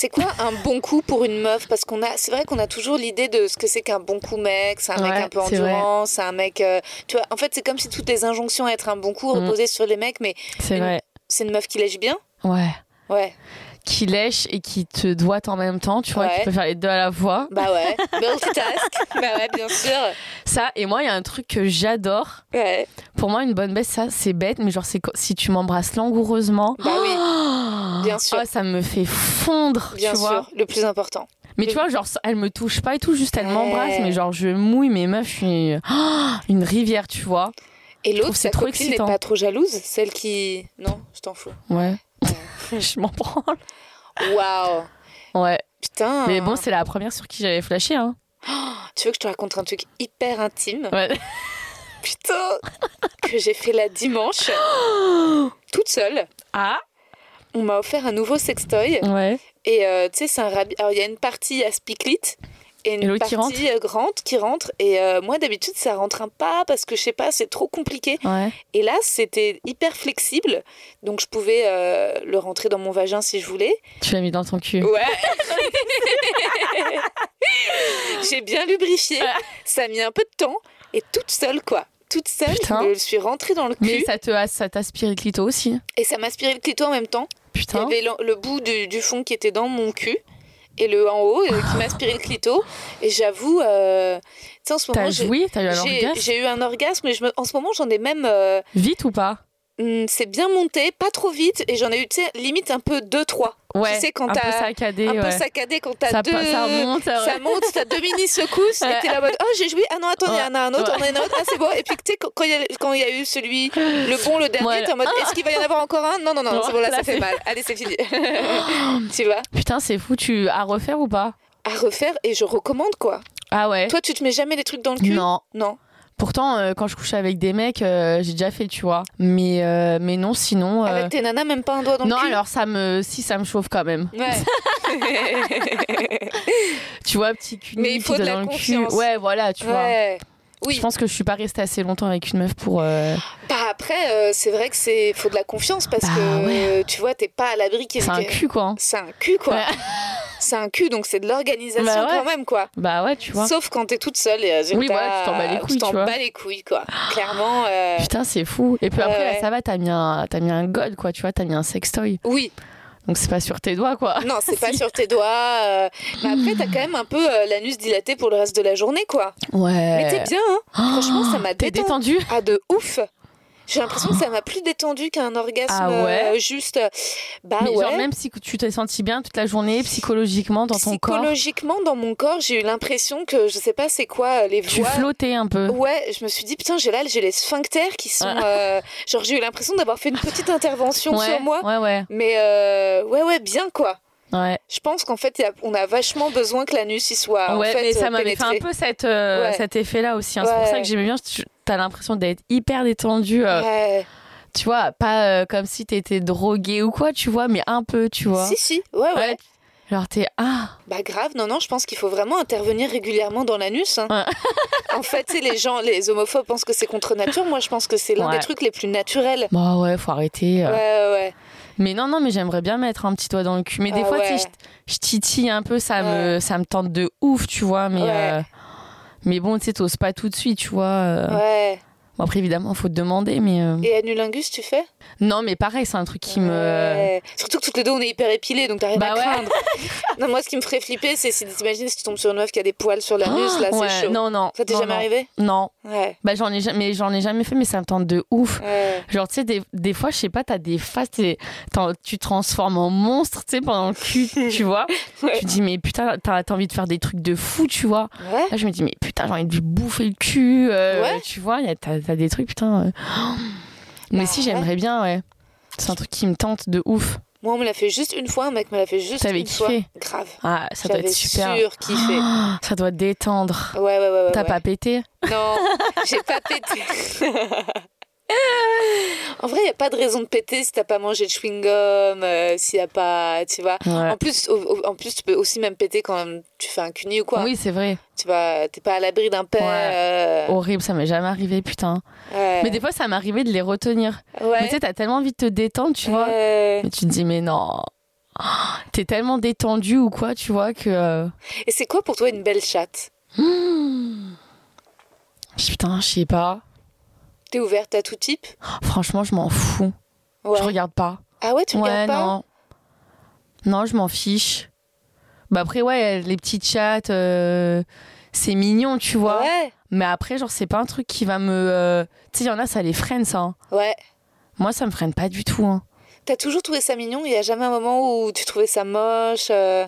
C'est quoi un bon coup pour une meuf? Parce qu'on a, c'est vrai qu'on a toujours l'idée de ce que c'est qu'un bon coup mec. C'est un mec un peu endurant, c'est un mec. euh, tu vois, en fait, c'est comme si toutes les injonctions à être un bon coup Mm. reposaient sur les mecs, mais C'est Une- vrai. c'est une meuf qui lèche bien? Ouais. Ouais, Qui lèche et qui te doite en même temps, tu vois, Ouais. qui peut faire les deux à la fois. bah ouais. Multitask. bah ouais, bien sûr. Ça, et moi, il y a un truc que j'adore. Ouais. Pour moi, une bonne baisse, ça, c'est bête, mais genre, c'est si tu m'embrasses langoureusement. Bah oui, Bien sûr. Ah, ça me fait fondre, bien tu vois. sûr. Le plus important. Mais tu vois, genre, elle me touche pas et tout, juste elle Ouais. m'embrasse, mais genre, je mouille mes meufs, je suis oh, une rivière, tu vois. Et l'autre, c'est trop copine n'est pas trop jalouse Celle qui. Non, je t'en fous. Ouais. je m'en branle. Waouh. Ouais. Putain. Mais bon, c'est la première sur qui j'avais flashé, hein. Tu veux que je te raconte un truc hyper intime? Ouais. Putain Que j'ai fait la dimanche. toute seule. Ah On m'a offert un nouveau sextoy. Ouais. Et euh, tu sais, c'est un rabi- Alors, il y a une partie à et Et une qui partie euh, grande qui rentre. Et euh, moi, d'habitude, ça rentre un pas parce que je sais pas, c'est trop compliqué. Ouais. Et là, c'était hyper flexible. Donc, je pouvais euh, le rentrer dans mon vagin si je voulais. Tu l'as mis dans ton cul. Ouais. J'ai bien lubrifié. Ça a mis un peu de temps. Et toute seule, quoi. Toute seule, Putain. je suis rentrée dans le cul. Mais ça te ça t'aspire le clito aussi. Et ça m'a aspiré le clito en même temps. Il y Putain. avait le, le bout du, du fond qui était dans mon cul. et le en haut euh, qui m'a aspiré le clito. Et j'avoue, euh, tu sais, en ce moment, T'as j'ai- eu un orgasme j'ai eu un orgasme, je me- en ce moment, j'en ai même. euh, Vite ou pas? C'est bien monté, pas trop vite, et j'en ai eu, limite un peu 2-3. Ouais, tu sais, quand un peu t'as saccadé. un peu saccadé, quand t'as deux. ça monte, ça monte, t'as deux mini secousses, et t'es là en mode, oh, j'ai joué, ah non, attends, il y en a un autre, on en a un autre, ah, c'est bon. Et puis, tu sais, quand il y, a- y eu celui, le bon, le dernier, t'es en mode, est-ce qu'il va y en avoir encore un? Non, non, non, Non, c'est bon, là, là, ça fait mal. Allez, c'est fini. tu vois? Putain, c'est fou. Tu à refaire ou pas? À refaire, et je recommande, quoi. Ah ouais. Toi, tu te mets jamais les trucs dans le cul? Non. Non. Pourtant, euh, quand je couche avec des mecs, euh, j'ai déjà fait, tu vois. Mais, euh, mais non, sinon. Avec tes nanas, même pas un doigt dans Non, le cul alors ça me, si ça me chauffe quand même. Ouais. Tu vois, petit cul Mais il faut de la dans le cul. confiance. Ouais, voilà, tu vois. Oui. Je pense que je suis pas restée assez longtemps avec une meuf pour. euh, Bah après, euh, c'est vrai que c'est faut de la confiance parce Bah que ouais. tu vois, t'es pas à l'abri C'est un cul, quoi. C'est un cul, quoi. Ouais. C'est un cul, donc c'est de l'organisation Bah ouais. quand même, quoi. Bah ouais, tu vois. Sauf quand t'es toute seule et résultat, Oui, voilà, tu t'en bats les couilles, tu t'en tu vois. bats les couilles, quoi. Clairement, euh, Putain, c'est fou. Et puis après, ouais. là, ça va, t'as mis, un, t'as mis un god, quoi, tu vois, t'as mis un sextoy. oui. Donc c'est pas sur tes doigts, quoi. Non, c'est pas sur tes doigts. euh, Mais après, t'as quand même un peu euh, l'anus dilaté pour le reste de la journée, quoi. Ouais. Mais t'es bien, hein. Franchement, ça m'a détendu Ah, de ouf. J'ai l'impression que ça m'a plus détendu qu'un orgasme Ah ouais euh, juste. euh, Bah Mais ouais. genre, même si tu t'es senti bien toute la journée, psychologiquement, dans ton corps, Psychologiquement, dans mon corps, j'ai eu l'impression que je sais pas c'est quoi euh, les tu voix. flottais un peu. Ouais, je me suis dit putain, j'ai là, j'ai les sphincters qui sont. Ah. euh, genre, j'ai eu l'impression d'avoir fait une petite intervention ouais, sur moi. ouais, ouais, Mais euh, ouais, ouais, bien quoi. ouais. Je pense qu'en fait, on a vachement besoin que l'anus y soit. ouais, en fait, mais ça m'avait fait un peu cette, euh, Ouais. cet effet-là aussi. hein. C'est pour Ouais. ça que j'aimais bien. T'as l'impression d'être hyper détendu. euh, Ouais. Tu vois, pas euh, comme si t'étais drogué ou quoi, tu vois, mais un peu, tu vois. Si, si, ouais, ouais. Ouais. Genre t'es ah Bah grave, non, non, je pense qu'il faut vraiment intervenir régulièrement dans l'anus. hein. Ouais. en fait, tu sais, les gens, les homophobes pensent que c'est contre nature. Moi, je pense que c'est l'un Ouais. des trucs les plus naturels. bah ouais faut arrêter. euh. Ouais, ouais. Mais non non mais j'aimerais bien mettre un petit doigt dans le cul. Mais des Ah fois tu sais ouais. je, je titille un peu ça me ça me tente de ouf tu vois mais euh, mais bon tu sais t'oses pas tout de suite tu vois. euh. Ouais. Bon, après évidemment faut te demander mais euh, Et anulingus, tu fais? Non mais pareil c'est un truc qui me. Surtout que toutes les deux, on est hyper épilés, donc t'as rien Bah à ouais. craindre. non, moi, ce qui me ferait flipper, c'est si t'imagines si tu tombes sur une meuf qui a des poils sur l'anus, là, ouais, c'est chaud. non non. Ça t'est jamais non. arrivé Non. Ouais. Bah j'en ai jamais j'en ai jamais fait mais ça me tente de ouf. Genre, tu sais, des, des fois, je sais pas, t'as des phases, t'es- tu te transformes en monstre, tu sais, pendant le cul, tu vois. Tu dis, mais putain, t'as t'as envie de faire des trucs de fou, tu vois. Là, je me dis, mais putain, j'ai envie de lui bouffer le cul, euh, Ouais. tu vois. T'as t'as des trucs, putain. euh. Mais Bah si, ouais. j'aimerais bien, ouais. C'est un truc qui me tente de ouf. Moi, on me l'a fait juste une fois, un mec me l'a fait juste une fois. kiffé Grave. Ah, ça doit être super. sûr kiffé. Ah, ça doit détendre. Ouais, ouais, ouais. ouais, T'as ouais. pas pété? Non, j'ai pas pété. en vrai, il n'y a pas de raison de péter si t'as pas mangé de chewing-gum, euh, s'il y a pas. Tu vois. Ouais. En plus, au- en plus, tu peux aussi même péter quand tu fais un cuni ou quoi. Oui, c'est vrai. Tu vas, t'es pas à l'abri d'un père. Ouais. euh, Horrible, ça m'est jamais arrivé, putain. ouais. Mais des fois, ça m'arrivait de les retenir. Ouais. Mais tu sais, t'as tellement envie de te détendre, tu vois. Ouais. Mais tu te dis, mais non. T'es tellement détendu ou quoi, tu vois, que. euh, Et c'est quoi pour toi une belle chatte? Putain, je sais pas. T'es ouverte à tout type Franchement, je m'en fous. Ouais. Je regarde pas. Ah ouais, tu ouais, regardes pas non. Non, je m'en fiche. Bah après, ouais, les petites chattes, euh, c'est mignon, tu vois. Ouais. Mais après, genre, c'est pas un truc qui va me. euh, Tu sais, il y en a, ça les freine, ça. hein. Ouais. Moi, ça me freine pas du tout. hein. T'as toujours trouvé ça mignon? Il y a jamais un moment où tu trouvais ça moche euh,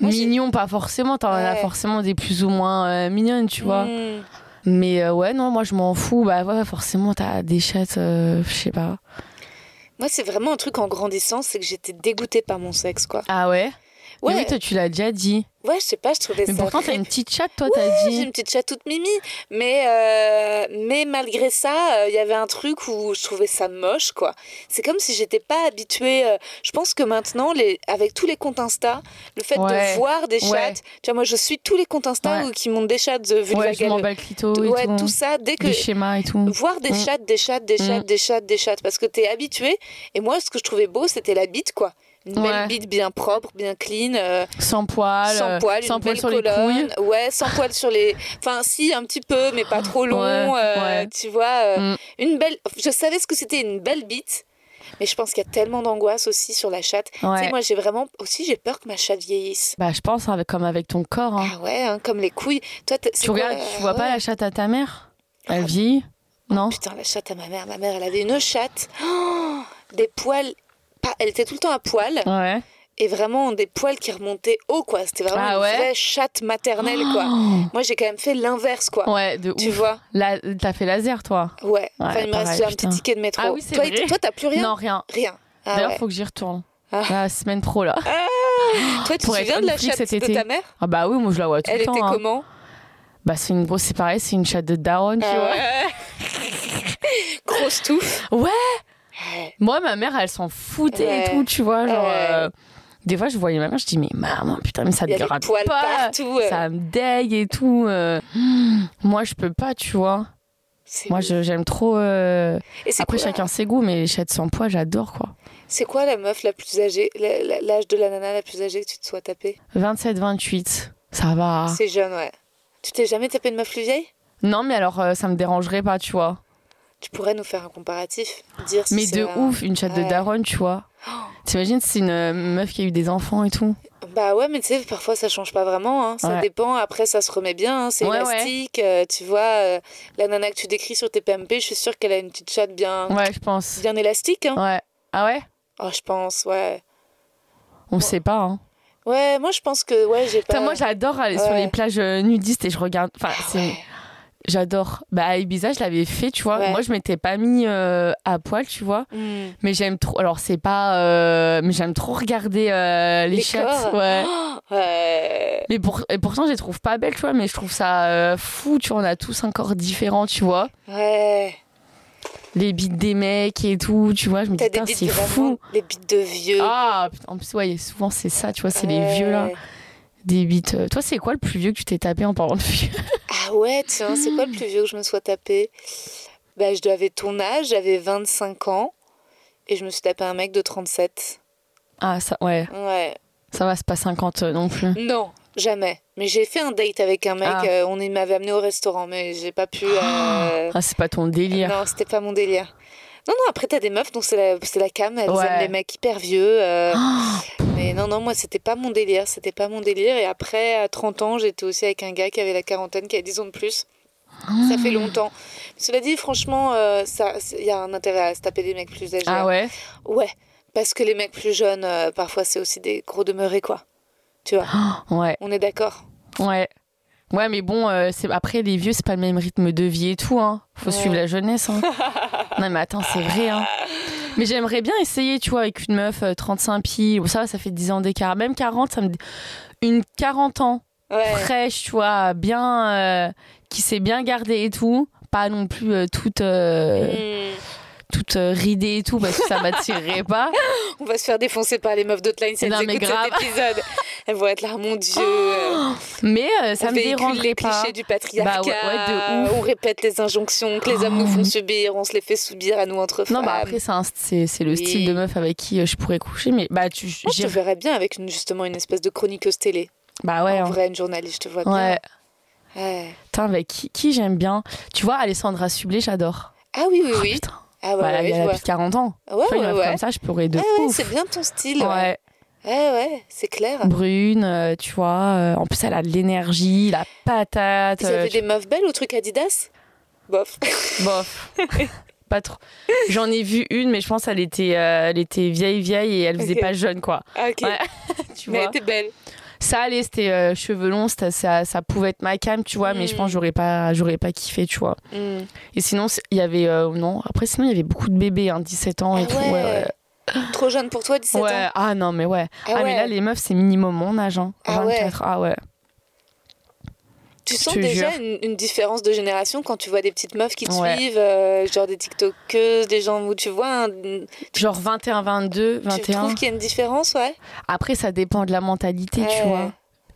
Moi, Mignon, pas forcément. T'en as Ouais. forcément des plus ou moins euh, mignonnes, tu vois. hmm. Mais euh, ouais, non, moi, je m'en fous. Bah ouais, forcément, t'as des chattes, euh, je sais pas. Moi, c'est vraiment un truc en grandissant, c'est que j'étais dégoûtée par mon sexe, quoi. Ah ouais? Ouais, Mais Oui, toi, tu l'as déjà dit. ouais, je sais pas, je trouvais Mais ça. pourtant, t'as une petite chatte, toi, Ouais, t'as J'ai dit. une petite chatte toute mimi, mais euh, mais malgré ça, euh, il y avait un truc où je trouvais ça moche, quoi. C'est comme si j'étais pas habituée. euh, je pense que maintenant, les, avec tous les comptes Insta, le fait Ouais. de voir des Ouais. chattes, tu vois, moi, je suis tous les comptes Insta Ouais. où- qui montrent des chattes Ouais, m'en vulva le clito et ouais, tout. tout ça, dès que Des schémas et tout. voir des Mm. chattes, des chattes, des chattes, Mm. des chattes, des chattes, parce que t'es habitué. Et moi, ce que je trouvais beau, c'était la bite, quoi. Une Ouais. belle bite bien propre, bien clean, euh, Sans poil. sans euh, poil, sans une poil belle sur les couilles. Ouais, sans poil sur les. Enfin, si, un petit peu, mais pas trop long. Ouais, euh, ouais. Tu vois, Mm. une belle. Je savais ce que c'était une belle bite. Mais je pense qu'il y a tellement d'angoisse aussi sur la chatte. Tu sais, moi, j'ai vraiment aussi, j'ai peur que ma chatte vieillisse. Bah, je pense avec, comme avec ton corps. hein. Ah ouais, hein, comme les couilles. Toi, tu quoi, regardes, euh, tu vois pas la chatte à ta mère? Elle Ah, vieillit Non? Putain, la chatte à ma mère. Ma mère, elle avait une chatte. Oh, des poils. Pas, elle était tout le temps à poil. Ouais. Et vraiment des poils qui remontaient haut, quoi. C'était vraiment Ah une ouais vraie chatte maternelle, quoi. Moi, j'ai quand même fait l'inverse, quoi. Ouais, de Tu ouf. vois Là, t'as fait laser, toi Ouais. Enfin, il me reste un petit ticket de métro. Ah oui, c'est toi, vrai. toi, t'as plus rien Non, rien. Rien. Ah D'ailleurs, ouais. faut que j'y retourne. Ah. La semaine pro, là. Toi, tu te souviens de la chatte cet de été. ta mère Ah bah oui, moi je la vois tout Elle le temps. était hein. comment Bah c'est une grosse, c'est pareil, c'est une chatte de daronne, tu Ah ouais. Grosse touffe. vois. Ouais. Ouais. Moi, ma mère, elle s'en foutait Ouais. et tout, tu vois. Genre, Ouais. euh, des fois, je voyais ma mère, je dis, mais maman, putain, mais ça te gratte pas. partout. euh. Ça me dégue et tout. euh. Moi, je peux pas, tu vois. Moi, j'aime trop. euh, Et Après, quoi, chacun ses goûts, mais les chattes sans poids, j'adore, quoi. c'est quoi la meuf la plus âgée, l'âge de la nana la plus âgée que tu te sois tapée? 27, 28, ça va. C'est jeune, ouais. Tu t'es jamais tapé une meuf plus vieille? Non, mais alors, ça me dérangerait pas, tu vois. Tu pourrais nous faire un comparatif, dire si Mais de un- ouf, une chatte de daronne, tu vois. T'imagines, c'est une euh, meuf qui a eu des enfants et tout. Bah ouais, mais tu sais, parfois ça change pas vraiment. hein. Ça Ouais. dépend. Après, ça se remet bien. hein. C'est Ouais, ouais. élastique. euh, tu vois, euh, la nana que tu décris sur tes PMP, je suis sûre qu'elle a une petite chatte bien, Ouais, je pense. bien élastique. hein. Ouais. Ah ouais? Oh, je pense, ouais. On sait pas, hein. Ouais, moi je pense que ouais, j'ai pas. Putain, moi, j'adore aller sur les plages nudistes et je regarde. Enfin, Ah c'est. J'adore. Bah, à Ibiza, je l'avais fait, tu vois. Ouais. Moi, je m'étais pas mis euh, à poil, tu vois. Hmm. Mais j'aime trop. Alors, c'est pas. euh, Mais j'aime trop regarder euh, les, Les corps. Ouais. Oh, ouais. Mais pour... et pourtant, je les trouve pas belles, tu vois. Mais je trouve ça fou, tu vois. On a tous un corps différent, tu vois. Ouais. Les bites des mecs et tout, tu vois. Je me dis, putain, c'est fou. les bites de vieux. Ah, putain, en plus, ouais, souvent, c'est ça, tu vois. C'est les vieux, là. Des bites. euh, Toi, c'est quoi le plus vieux que tu t'es tapé en parlant de vieux? Ah ouais, tiens, c'est quoi le plus vieux que je me sois tapé? Bah, je devais ton âge, j'avais 25 ans. Et je me suis tapé un mec de 37. Ah, ça, ouais. Ouais. Ça va, c'est pas 50 non plus. Non, jamais. Mais j'ai fait un date avec un mec. Ah. euh, on m'avait amené au restaurant, mais j'ai pas pu. euh, Ah, c'est pas ton délire. Non, c'était pas mon délire. Non, non, après, t'as des meufs dont c'est la, la cam, elles Ouais. aiment les mecs hyper vieux. euh, Ah, mais non, non, moi, c'était pas mon délire. C'était pas mon délire. Et après, à 30 ans, j'étais aussi avec un gars qui avait la quarantaine, qui a 10 ans de plus. Ça fait longtemps. Cela dit, franchement, euh, ça, il y a un intérêt à se taper des mecs plus âgés. ah hein. ouais? Ouais, parce que les mecs plus jeunes, euh, parfois, c'est aussi des gros demeurés, quoi. Tu vois, Ouais, on est d'accord. ouais. Ouais, mais bon, euh, c'est après, les vieux, c'est pas le même rythme de vie et tout. Hein. Faut Ouais. suivre la jeunesse. Hein. non, mais attends, c'est vrai. Hein. Mais j'aimerais bien essayer, tu vois, avec une meuf euh, 35 pieds. Bon, ça ça fait 10 ans d'écart. Même 40, ça me. Une 40 ans, Ouais. fraîche, tu vois, bien. euh, qui s'est bien gardée et tout. Pas non plus euh, toute, euh, Hmm. toute ridée et tout, parce que ça m'attirerait pas. On va se faire défoncer par les meufs d'Hotline si elles écoutent cet épisode. Elles vont être là, mon Dieu. euh, Mais euh, ça on me dérangerait les pas. clichés du patriarcat. Bah ouais, ouais, de. On répète les injonctions que les hommes nous font subir. On se les fait subir à nous entre femmes. Non, bah après, c'est le Oui. style de meuf avec qui euh, je pourrais coucher. Mais bah, tu. Moi, je te verrais bien avec une, justement une espèce de chroniqueuse télé. Bah ouais. en hein. vrai, une journaliste, je te vois bien. Ouais. Ouais. Putain, avec qui, qui j'aime bien? Tu vois, Alessandra Sublet, j'adore. Ah oui, oui, Oh, oui. putain. Ah ouais, Voilà, ouais, elle a plus de 40 ans. Ouais, tu vois, une ouais, ouais. comme ça, je pourrais de Ouais, ouais, c'est bien ton style. Ouais, Ouais. ouais, c'est clair. Brune, euh, tu vois. euh, en plus, elle a de l'énergie, la patate. Vous euh, avez tu- des meufs belles au truc Adidas? Bof. Bof. pas trop. J'en ai vu une, mais je pense qu'elle était, euh, elle était vieille, vieille et elle faisait pas jeune, quoi. Ah, ok. Ouais. Tu Mais elle vois. était belle. Ça allait, c'était euh, cheveux longs, c'était- ça, ça pouvait être ma cam, tu vois, mais je pense que j'aurais pas, j'aurais pas kiffé, tu vois. Hmm. Et sinon, il y avait. euh, non, après, sinon, il y avait beaucoup de bébés, hein, 17 ans et Ah tout. ouais. Trop jeune pour toi, 17 Ouais, ans ah non, mais ouais. Ah, Ah, mais ouais. là, les meufs, c'est minimum mon âge, hein. Ah ouais. 24. Ah ouais. Tu sens déjà une, une différence de génération quand tu vois des petites meufs qui te Ouais. suivent, euh, genre des TikTokeuses, des gens où tu vois, un- tu Genre 21, 22, 21. trouves qu'il y a une différence, ouais Après, ça dépend de la mentalité, Ouais. tu vois.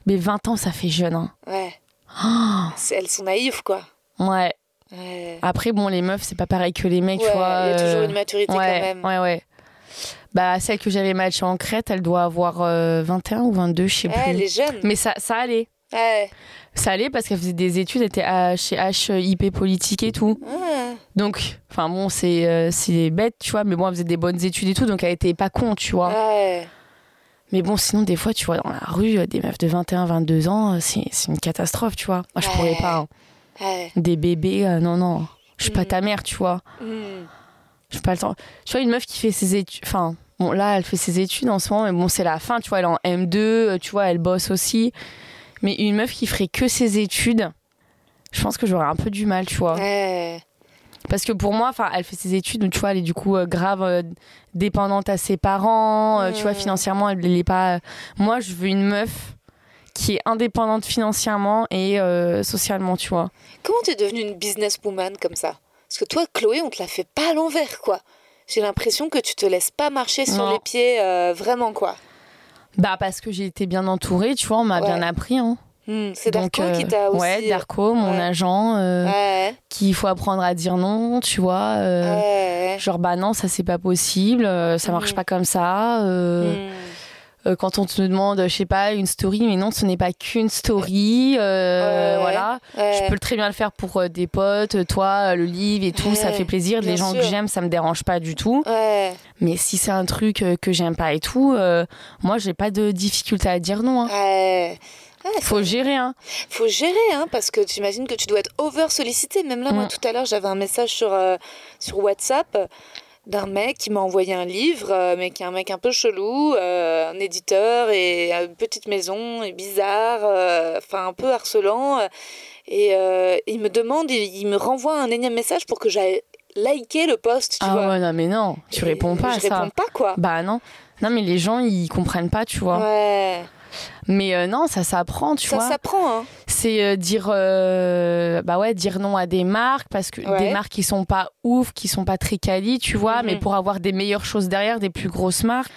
Mais 20 ans, ça fait jeune, hein. Ouais. Oh, Elles sont naïves, quoi. ouais. Ouais. Après, bon, les meufs, c'est pas pareil que les mecs, Ouais, tu vois. il y a toujours euh, une maturité ouais, quand même. Ouais, ouais. Bah, celle que j'avais matchée en Crète, elle doit avoir euh, 21 ou 22, je sais Ouais, plus. elle est jeune. Mais ça, ça allait. Ouais. Ça allait parce qu'elle faisait des études, elle était à- chez HIP politique et tout. Donc, enfin bon, c'est euh, bête, tu vois, mais bon, elle faisait des bonnes études et tout, donc elle était pas con, tu vois. Ouais. Mais bon, sinon, des fois, tu vois, dans la rue, euh, des meufs de 21, 22 ans, euh, c'est une catastrophe, tu vois. Moi, je pourrais pas. hein. Des bébés, euh, non, non. Je suis pas Mhm. ta mère, tu vois. Hmm. Je pas le temps. Tu vois, une meuf qui fait ses études. Enfin, bon, là, elle fait ses études en ce moment, mais bon, c'est la fin, tu vois, elle est en M2, euh, tu vois, elle bosse aussi. Mais une meuf qui ferait que ses études, je pense que j'aurais un peu du mal, tu vois. Parce que pour moi, enfin, elle fait ses études, donc tu vois, elle est du coup euh, grave euh, dépendante à ses parents, euh, tu vois, Mhm. financièrement, elle n'est pas. Moi, je veux une meuf qui est indépendante financièrement et socialement, tu vois. Comment t'es devenue une businesswoman comme ça? Parce que toi, Chloé, on te la fait pas à l'envers, quoi. J'ai l'impression que tu te laisses pas marcher sur Non. les pieds, euh, vraiment, quoi. Bah, parce que j'ai été bien entourée, tu vois, on m'a Ouais. bien appris. Hein. Hmm, C'est Darko qui euh, t'a aussi. Ouais, Darko, mon ouais. agent, euh, Ouais, qu'il faut apprendre à dire non, tu vois. euh. Genre, bah non, ça c'est pas possible, euh, ça marche Mhm. pas comme ça. euh, Hmm. Euh, quand on te demande, je sais pas, une story, mais non, ce n'est pas qu'une story. euh, Ouais. Voilà. Ouais. Je peux très bien le faire pour euh, des potes, toi, le livre et tout, ça fait plaisir. Les gens que j'aime, ça me dérange pas du tout. Ouais. Mais si c'est un truc que j'aime pas et tout, moi, j'ai pas de difficulté à dire non. hein. Ouais. Faut gérer, hein. faut gérer, hein, parce que tu imagines que tu dois être over sollicité. Même là, moi, Mm. tout à l'heure, j'avais un message sur, euh, sur WhatsApp d'un mec qui m'a envoyé un livre, euh, mais qui est un mec un peu chelou, euh, un éditeur et une petite maison, et bizarre, euh, enfin un peu harcelant. et euh, il me demande, il, il me renvoie un énième message pour que j'aille liker le post, tu Ah vois. ouais, non, mais non, tu Et réponds pas à je ça. réponds pas, quoi. Bah non. Non, mais les gens, ils comprennent pas, tu vois. Ouais. Mais euh, non, ça s'apprend, tu Ça vois. s'apprend, hein. C'est euh, dire, euh, bah ouais, dire non à des marques parce que Ouais. des marques qui sont pas ouf, qui sont pas très quali, tu vois. Mhm. Mais pour avoir des meilleures choses derrière, des plus grosses marques.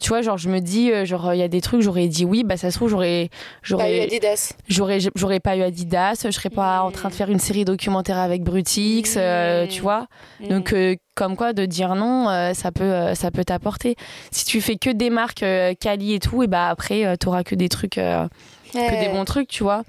Tu vois, genre, je me dis, euh, genre, il y a des trucs, j'aurais dit oui, bah ça se trouve, j'aurais, j'aurais, Adidas. j'aurais, j'aurais pas eu Adidas, je serais pas en train de faire une série documentaire avec Brutix, euh, Mhm. tu vois. Mm. Donc, euh, comme quoi, de dire non, euh, ça peut, ça peut t'apporter. Si tu fais que des marques quali et tout, et bah après, t'auras que des trucs, que des bons trucs, tu vois.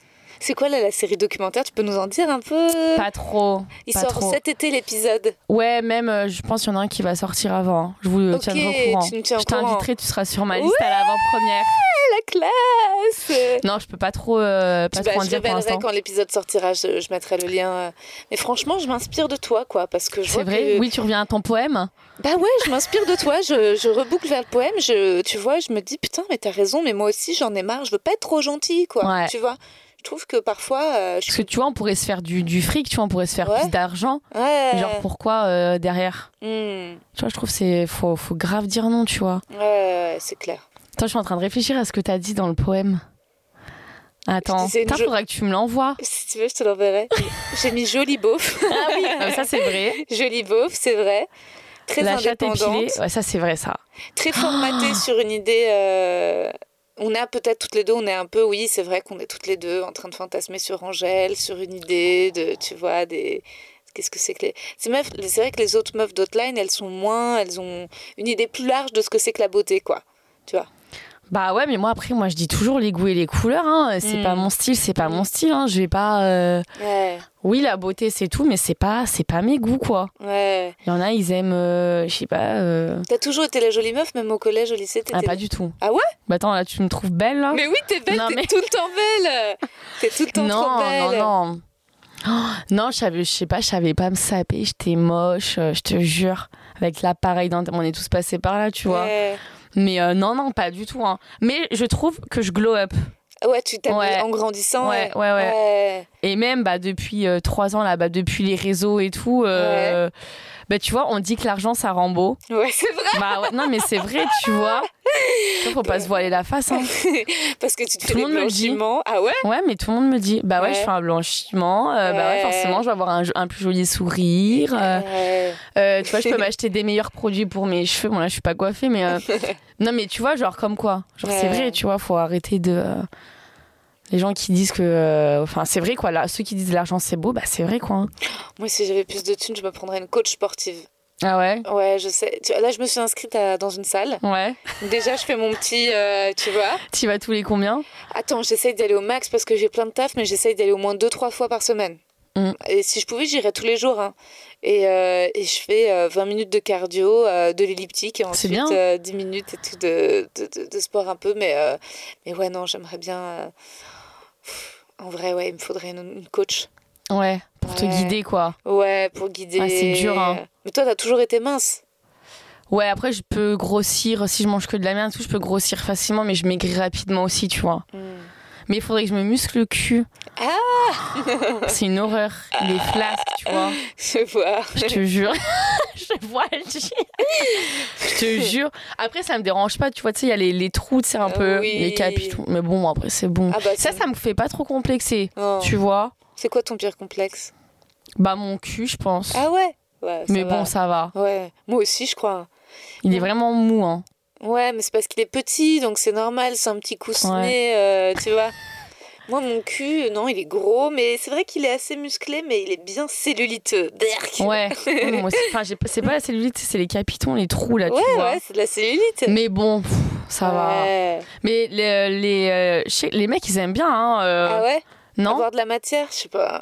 C'est quoi là, la série documentaire? Tu peux nous en dire un peu? Pas trop. Il pas sort trop. cet été l'épisode. Ouais, même, euh, je pense qu'il y en a un qui va sortir avant. hein. Je vous le Ok, tiendrai au courant. tu je t'inviterai, tu seras sur ma Ouais. liste à l'avant-première. La classe Non, je peux pas trop, euh, pas Bah, trop en je dire pour l'instant. quand l'épisode sortira, je, je mettrai le lien. euh. Mais franchement, je m'inspire de toi, quoi, parce que je C'est vrai? que... Oui, tu reviens à ton poème? Bah ouais, je m'inspire de toi, je, je reboucle vers le poème, je, tu vois, je me dis, putain, mais t'as raison, mais moi aussi, j'en ai marre, je veux pas être trop gentille, quoi, Ouais. tu vois? Trouve que parfois... euh, je Parce que tu vois, on pourrait se faire du, du fric, tu vois, on pourrait se faire Ouais. plus d'argent. Ouais. Genre, pourquoi euh, derrière Hmm. Tu vois, je trouve c'est faut, faut grave dire non, tu vois. Ouais, c'est clair. Attends, je suis en train de réfléchir à ce que t'as dit dans le poème. Attends, disais une Putain, jo- faudra que tu me l'envoies. Si tu veux, je te l'enverrai. J'ai mis joli beauf. Ah oui, mais ça c'est vrai. Joli beauf, c'est vrai. Très La chatte indépendante. épilée, ouais, ça c'est vrai ça. très formaté sur une idée. euh, On a peut-être toutes les deux, on est un peu, oui, c'est vrai qu'on est toutes les deux en train de fantasmer sur Angèle, sur une idée de, tu vois, des. Qu'est-ce que c'est que les. Ces meufs, c'est vrai que les autres meufs d'Outline, elles sont moins. Elles ont une idée plus large de ce que c'est que la beauté, quoi. Tu vois. Bah ouais, mais moi après, moi je dis toujours les goûts et les couleurs. Hein. C'est Mm. pas mon style, c'est pas mon style. Hein. Je vais pas. euh, Ouais, Oui, la beauté c'est tout, mais c'est pas, c'est pas mes goûts quoi. ouais. Il y en a, ils aiment, euh, je sais pas. euh, T'as toujours été la jolie meuf, même au collège, au lycée. Ah pas du tout. Ah ouais? Bah attends, là tu me trouves belle là. Mais oui, t'es belle, Non, t'es mais- tout le temps belle. T'es tout le temps non, trop belle. non, non. Oh, non, je savais, je sais pas, je savais pas me saper, j'étais moche, je te jure. Avec l'appareil dentaire, on est tous passés par là, tu vois. Ouais. Mais euh, non, non, pas du tout. hein. Mais je trouve que je glow up. Ouais, tu Ouais. en grandissant. Ouais, ouais, ouais. ouais. Et même bah, depuis euh, trois ans, là, bah, depuis les réseaux et tout, euh, bah, tu vois, on dit que l'argent, ça rend beau. Ouais, c'est vrai. Bah ouais, non, mais c'est vrai, tu vois. Il faut pas se voiler la face. Hein. Parce que tu te Tout fais le des monde me le dit. blanchiments. Ah ouais? Ouais, mais tout le monde me dit, bah ouais, Ouais. je fais un blanchiment, euh, bah ouais, forcément, je vais avoir un, un plus joli sourire. euh, euh, tu vois, je peux m'acheter des meilleurs produits pour mes cheveux. Bon, là, je suis pas coiffée, mais. non, mais tu vois, genre, comme quoi Genre, c'est vrai, tu vois, faut arrêter de. Les gens qui disent que. euh, Enfin, c'est vrai, quoi. Là, ceux qui disent l'argent, c'est beau, bah, c'est vrai, quoi. hein. Moi, si j'avais plus de thunes, je me prendrais une coach sportive. Ah ouais? Ouais, je sais. Là, je me suis inscrite à- dans une salle. Ouais. Déjà, je fais mon petit, euh, tu vois. Tu vas tous les combien? Attends, j'essaye d'aller au max parce que j'ai plein de taf, mais j'essaye d'aller au moins deux, trois fois par semaine. Mm. Et si je pouvais, j'irais tous les jours. hein. Et, euh, et je fais euh, 20 minutes de cardio, euh, de l'elliptique et ensuite bien. euh, 10 minutes et tout de, de, de- de sport un peu. Mais, mais ouais, non, j'aimerais bien. En vrai, ouais, il me faudrait une, une coach. Ouais, pour te guider, quoi. Ouais, pour guider. Ah, c'est dur, hein. Mais toi, t'as toujours été mince. Ouais, après, je peux grossir. Si je mange que de la merde, et tout, je peux grossir facilement, mais je maigris rapidement aussi, tu vois. Mais il faudrait que je me muscle le cul. Ah C'est une horreur. Il est flasque, tu vois. Je vois. Je te jure. je vois. Je te jure. Après, ça me dérange pas, tu vois. Tu sais, il y a les, les trous, tu sais, un peu, Oui. les capitaux. Mais bon, après, c'est bon. Ah bah, ça, ça me fait pas trop complexer, Oh. tu vois. C'est quoi ton pire complexe? Bah, mon cul, je pense. Ah ouais? Ouais, ça mais va. bon, ça va. Ouais, moi aussi, je crois. Il est vraiment mou, hein. Ouais, mais c'est parce qu'il est petit, donc c'est normal, c'est un petit coussinet, euh, tu vois. Moi, mon cul, non, il est gros, mais c'est vrai qu'il est assez musclé, mais il est bien celluliteux. Berk. Ouais. Ouais, moi pas- c'est pas la cellulite, c'est les capitons, les trous, là, tu ouais, vois. ouais, c'est de la cellulite. Mais bon, pff, ça va. Ouais. Mais les, les, euh, je sais- les mecs, ils aiment bien, hein. euh, Ah ouais? non? Avoir de la matière, je sais pas.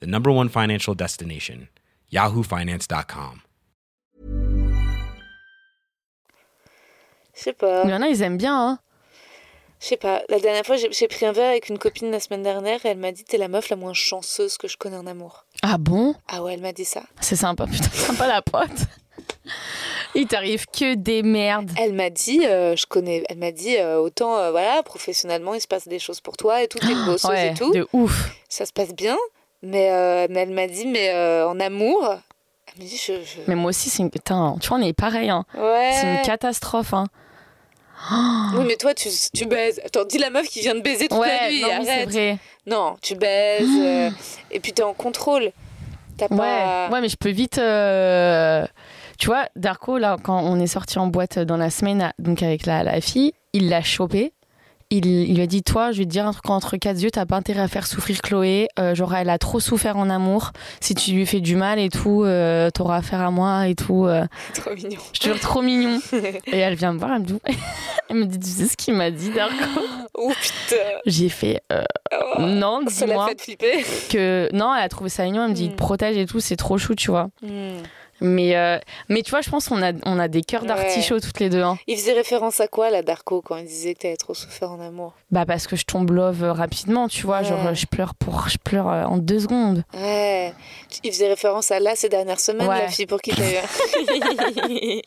the number one financial destination, yahoofinance.com. Je sais pas. Il y en a, ils aiment bien, hein. Je sais pas. La dernière fois, j'ai pris un verre avec une copine la semaine dernière et elle m'a dit T'es la meuf la moins chanceuse que je connais en amour. Ah bon? Ah ouais, elle m'a dit ça. C'est sympa, putain, sympa la pote. Il t'arrive que des merdes. Elle m'a dit, euh, je connais, elle m'a dit euh, autant, euh, voilà, professionnellement, il se passe des choses pour toi et tout, t'es une bosseuse Ouais, et tout. de ouf. Ça se passe bien, mais, euh, mais elle m'a dit, mais euh, en amour, elle m'a dit, je. je- Mais moi aussi, c'est une... Putain, tu vois, on est pareil, hein. Ouais. C'est une catastrophe, hein. Oui, mais toi, tu, tu baises. Attends, dis la meuf qui vient de baiser toute la Ouais, nuit, non, arrête. vrai. Non, tu baises, euh, et puis t'es en contrôle. T'as Ouais, pas. ouais, mais je peux vite. Tu vois, Darko, là, quand on est sorti en boîte dans la semaine, donc avec la, la fille, il l'a chopé. Il, il lui a dit Toi, je vais te dire un truc entre quatre yeux, t'as pas intérêt à faire souffrir Chloé. Euh, genre, elle a trop souffert en amour. Si tu lui fais du mal et tout, euh, t'auras affaire à moi et tout. euh. Trop mignon. Je te jure, trop mignon. et elle vient me voir, elle me dit Elle me dit Tu sais ce qu'il m'a dit, Darko Oh putain. J'ai fait Oh, Non, ça l'a dis-moi fait flipper. que. Non, elle a trouvé ça mignon, elle me dit Il Mm. te protège et tout, c'est trop chou, tu vois. Hmm. Mais, euh, mais tu vois, je pense qu'on a, on a des cœurs Ouais. d'artichaut toutes les deux. hein. Il faisait référence à quoi, la Darko, quand il disait que t'avais trop souffert en amour? Bah parce que je tombe love euh, rapidement, tu vois. Ouais. Genre, euh, je pleure pour, je pleure en deux secondes. Ouais. Il faisait référence à là ces dernières semaines, Ouais. la fille pour qui t'as eu.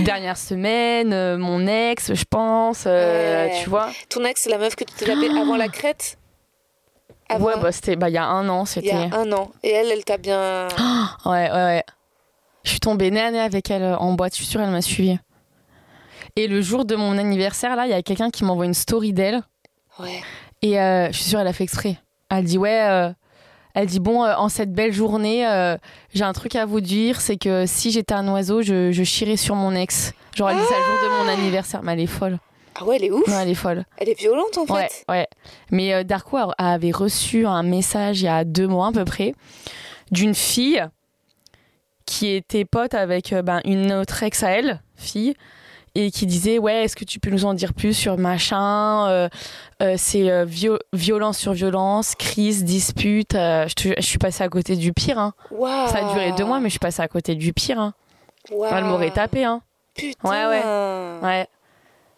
Dernière semaine, euh, mon ex, je pense, euh, tu vois. Ton ex, c'est la meuf que tu t'es tapée avant la crête? Avant Ouais, bah c'était, bah il y a un an, Il y a un an. Et elle, elle t'a bien. Ouais, ouais, ouais. Je suis tombée nez à nez avec elle euh, en boîte. Je suis sûre, elle m'a suivie. Et le jour de mon anniversaire, là, il y a quelqu'un qui m'envoie une story d'elle. Ouais. Et euh, je suis sûre, elle a fait exprès. Elle dit ouais. euh, elle dit bon, euh, en cette belle journée, j'ai un truc à vous dire, c'est que si j'étais un oiseau, je, je chierais sur mon ex. Genre elle dit ça le jour de mon anniversaire, mais elle est folle. Ah ouais, elle est ouf. Ouais, elle est folle. Elle est violente en Ouais, fait. ouais. Mais euh, Darko a- avait reçu un message il y a deux mois à peu près d'une fille qui était pote avec euh, ben, une autre ex à elle, fille, et qui disait ouais est-ce que tu peux nous en dire plus sur machin euh, euh, c'est euh, vio- violence sur violence crise dispute je, te- je suis passée à côté du pire hein. Ça a duré deux mois mais je suis passée à côté du pire hein. Elle m'aurait tapé hein. Putain. Ouais, ouais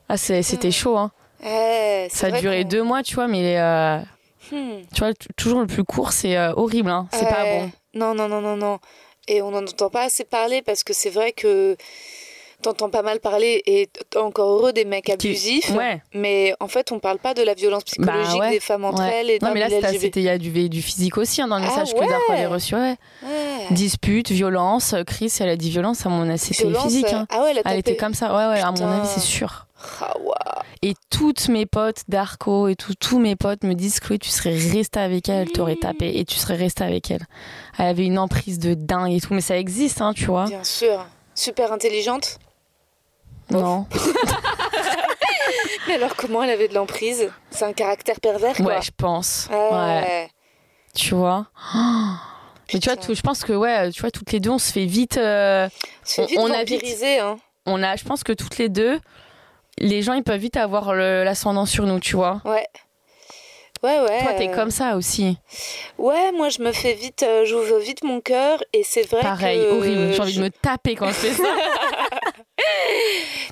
ah, c'est- c'était chaud hein. Ouais, c'est ça a duré deux mois tu vois mais Hmm. tu vois toujours le plus court c'est horrible hein. c'est pas Ouais. bon Non, non, non, non, non. Et on n'en entend pas assez parler parce que c'est vrai que t'entends pas mal parler et encore heureux des mecs abusifs. ouais Mais en fait, on parle pas de la violence psychologique Bah ouais, des femmes entre ouais. elles et non mais là c'était il y a du, du physique aussi hein, dans le Ah message que. Darko avait reçu dispute violence euh, Chris elle a dit violence à mon avis c'était physique euh, hein. Ah ouais, elle a Elle était comme ça, ouais, ouais, à mon avis, c'est sûr. Et toutes mes potes d'Arco et tout, tous mes potes me disent Chloé, tu serais restée avec elle, elle t'aurait tapé et tu serais restée avec elle. Elle avait une emprise de dingue et tout, mais ça existe, hein, tu vois. Bien sûr. Super intelligente. Non. Mais alors, comment elle avait de l'emprise? C'est un caractère pervers, quoi. Ouais, je pense. Ah Ouais. ouais. Tu vois? Mais tu vois, tout- je pense que ouais, tu vois, toutes les deux, on se fait vite. euh, On- vite on a vite- hein. on a, je pense que toutes les deux, les gens ils peuvent vite avoir l'ascendant sur nous, tu vois. Ouais. Ouais, ouais. Toi, t'es euh, comme ça aussi. Ouais, moi, je me fais vite, euh, j'ouvre vite mon cœur et c'est vrai Pareil, que. horrible. J'ai envie je- de me taper quand je fais ça.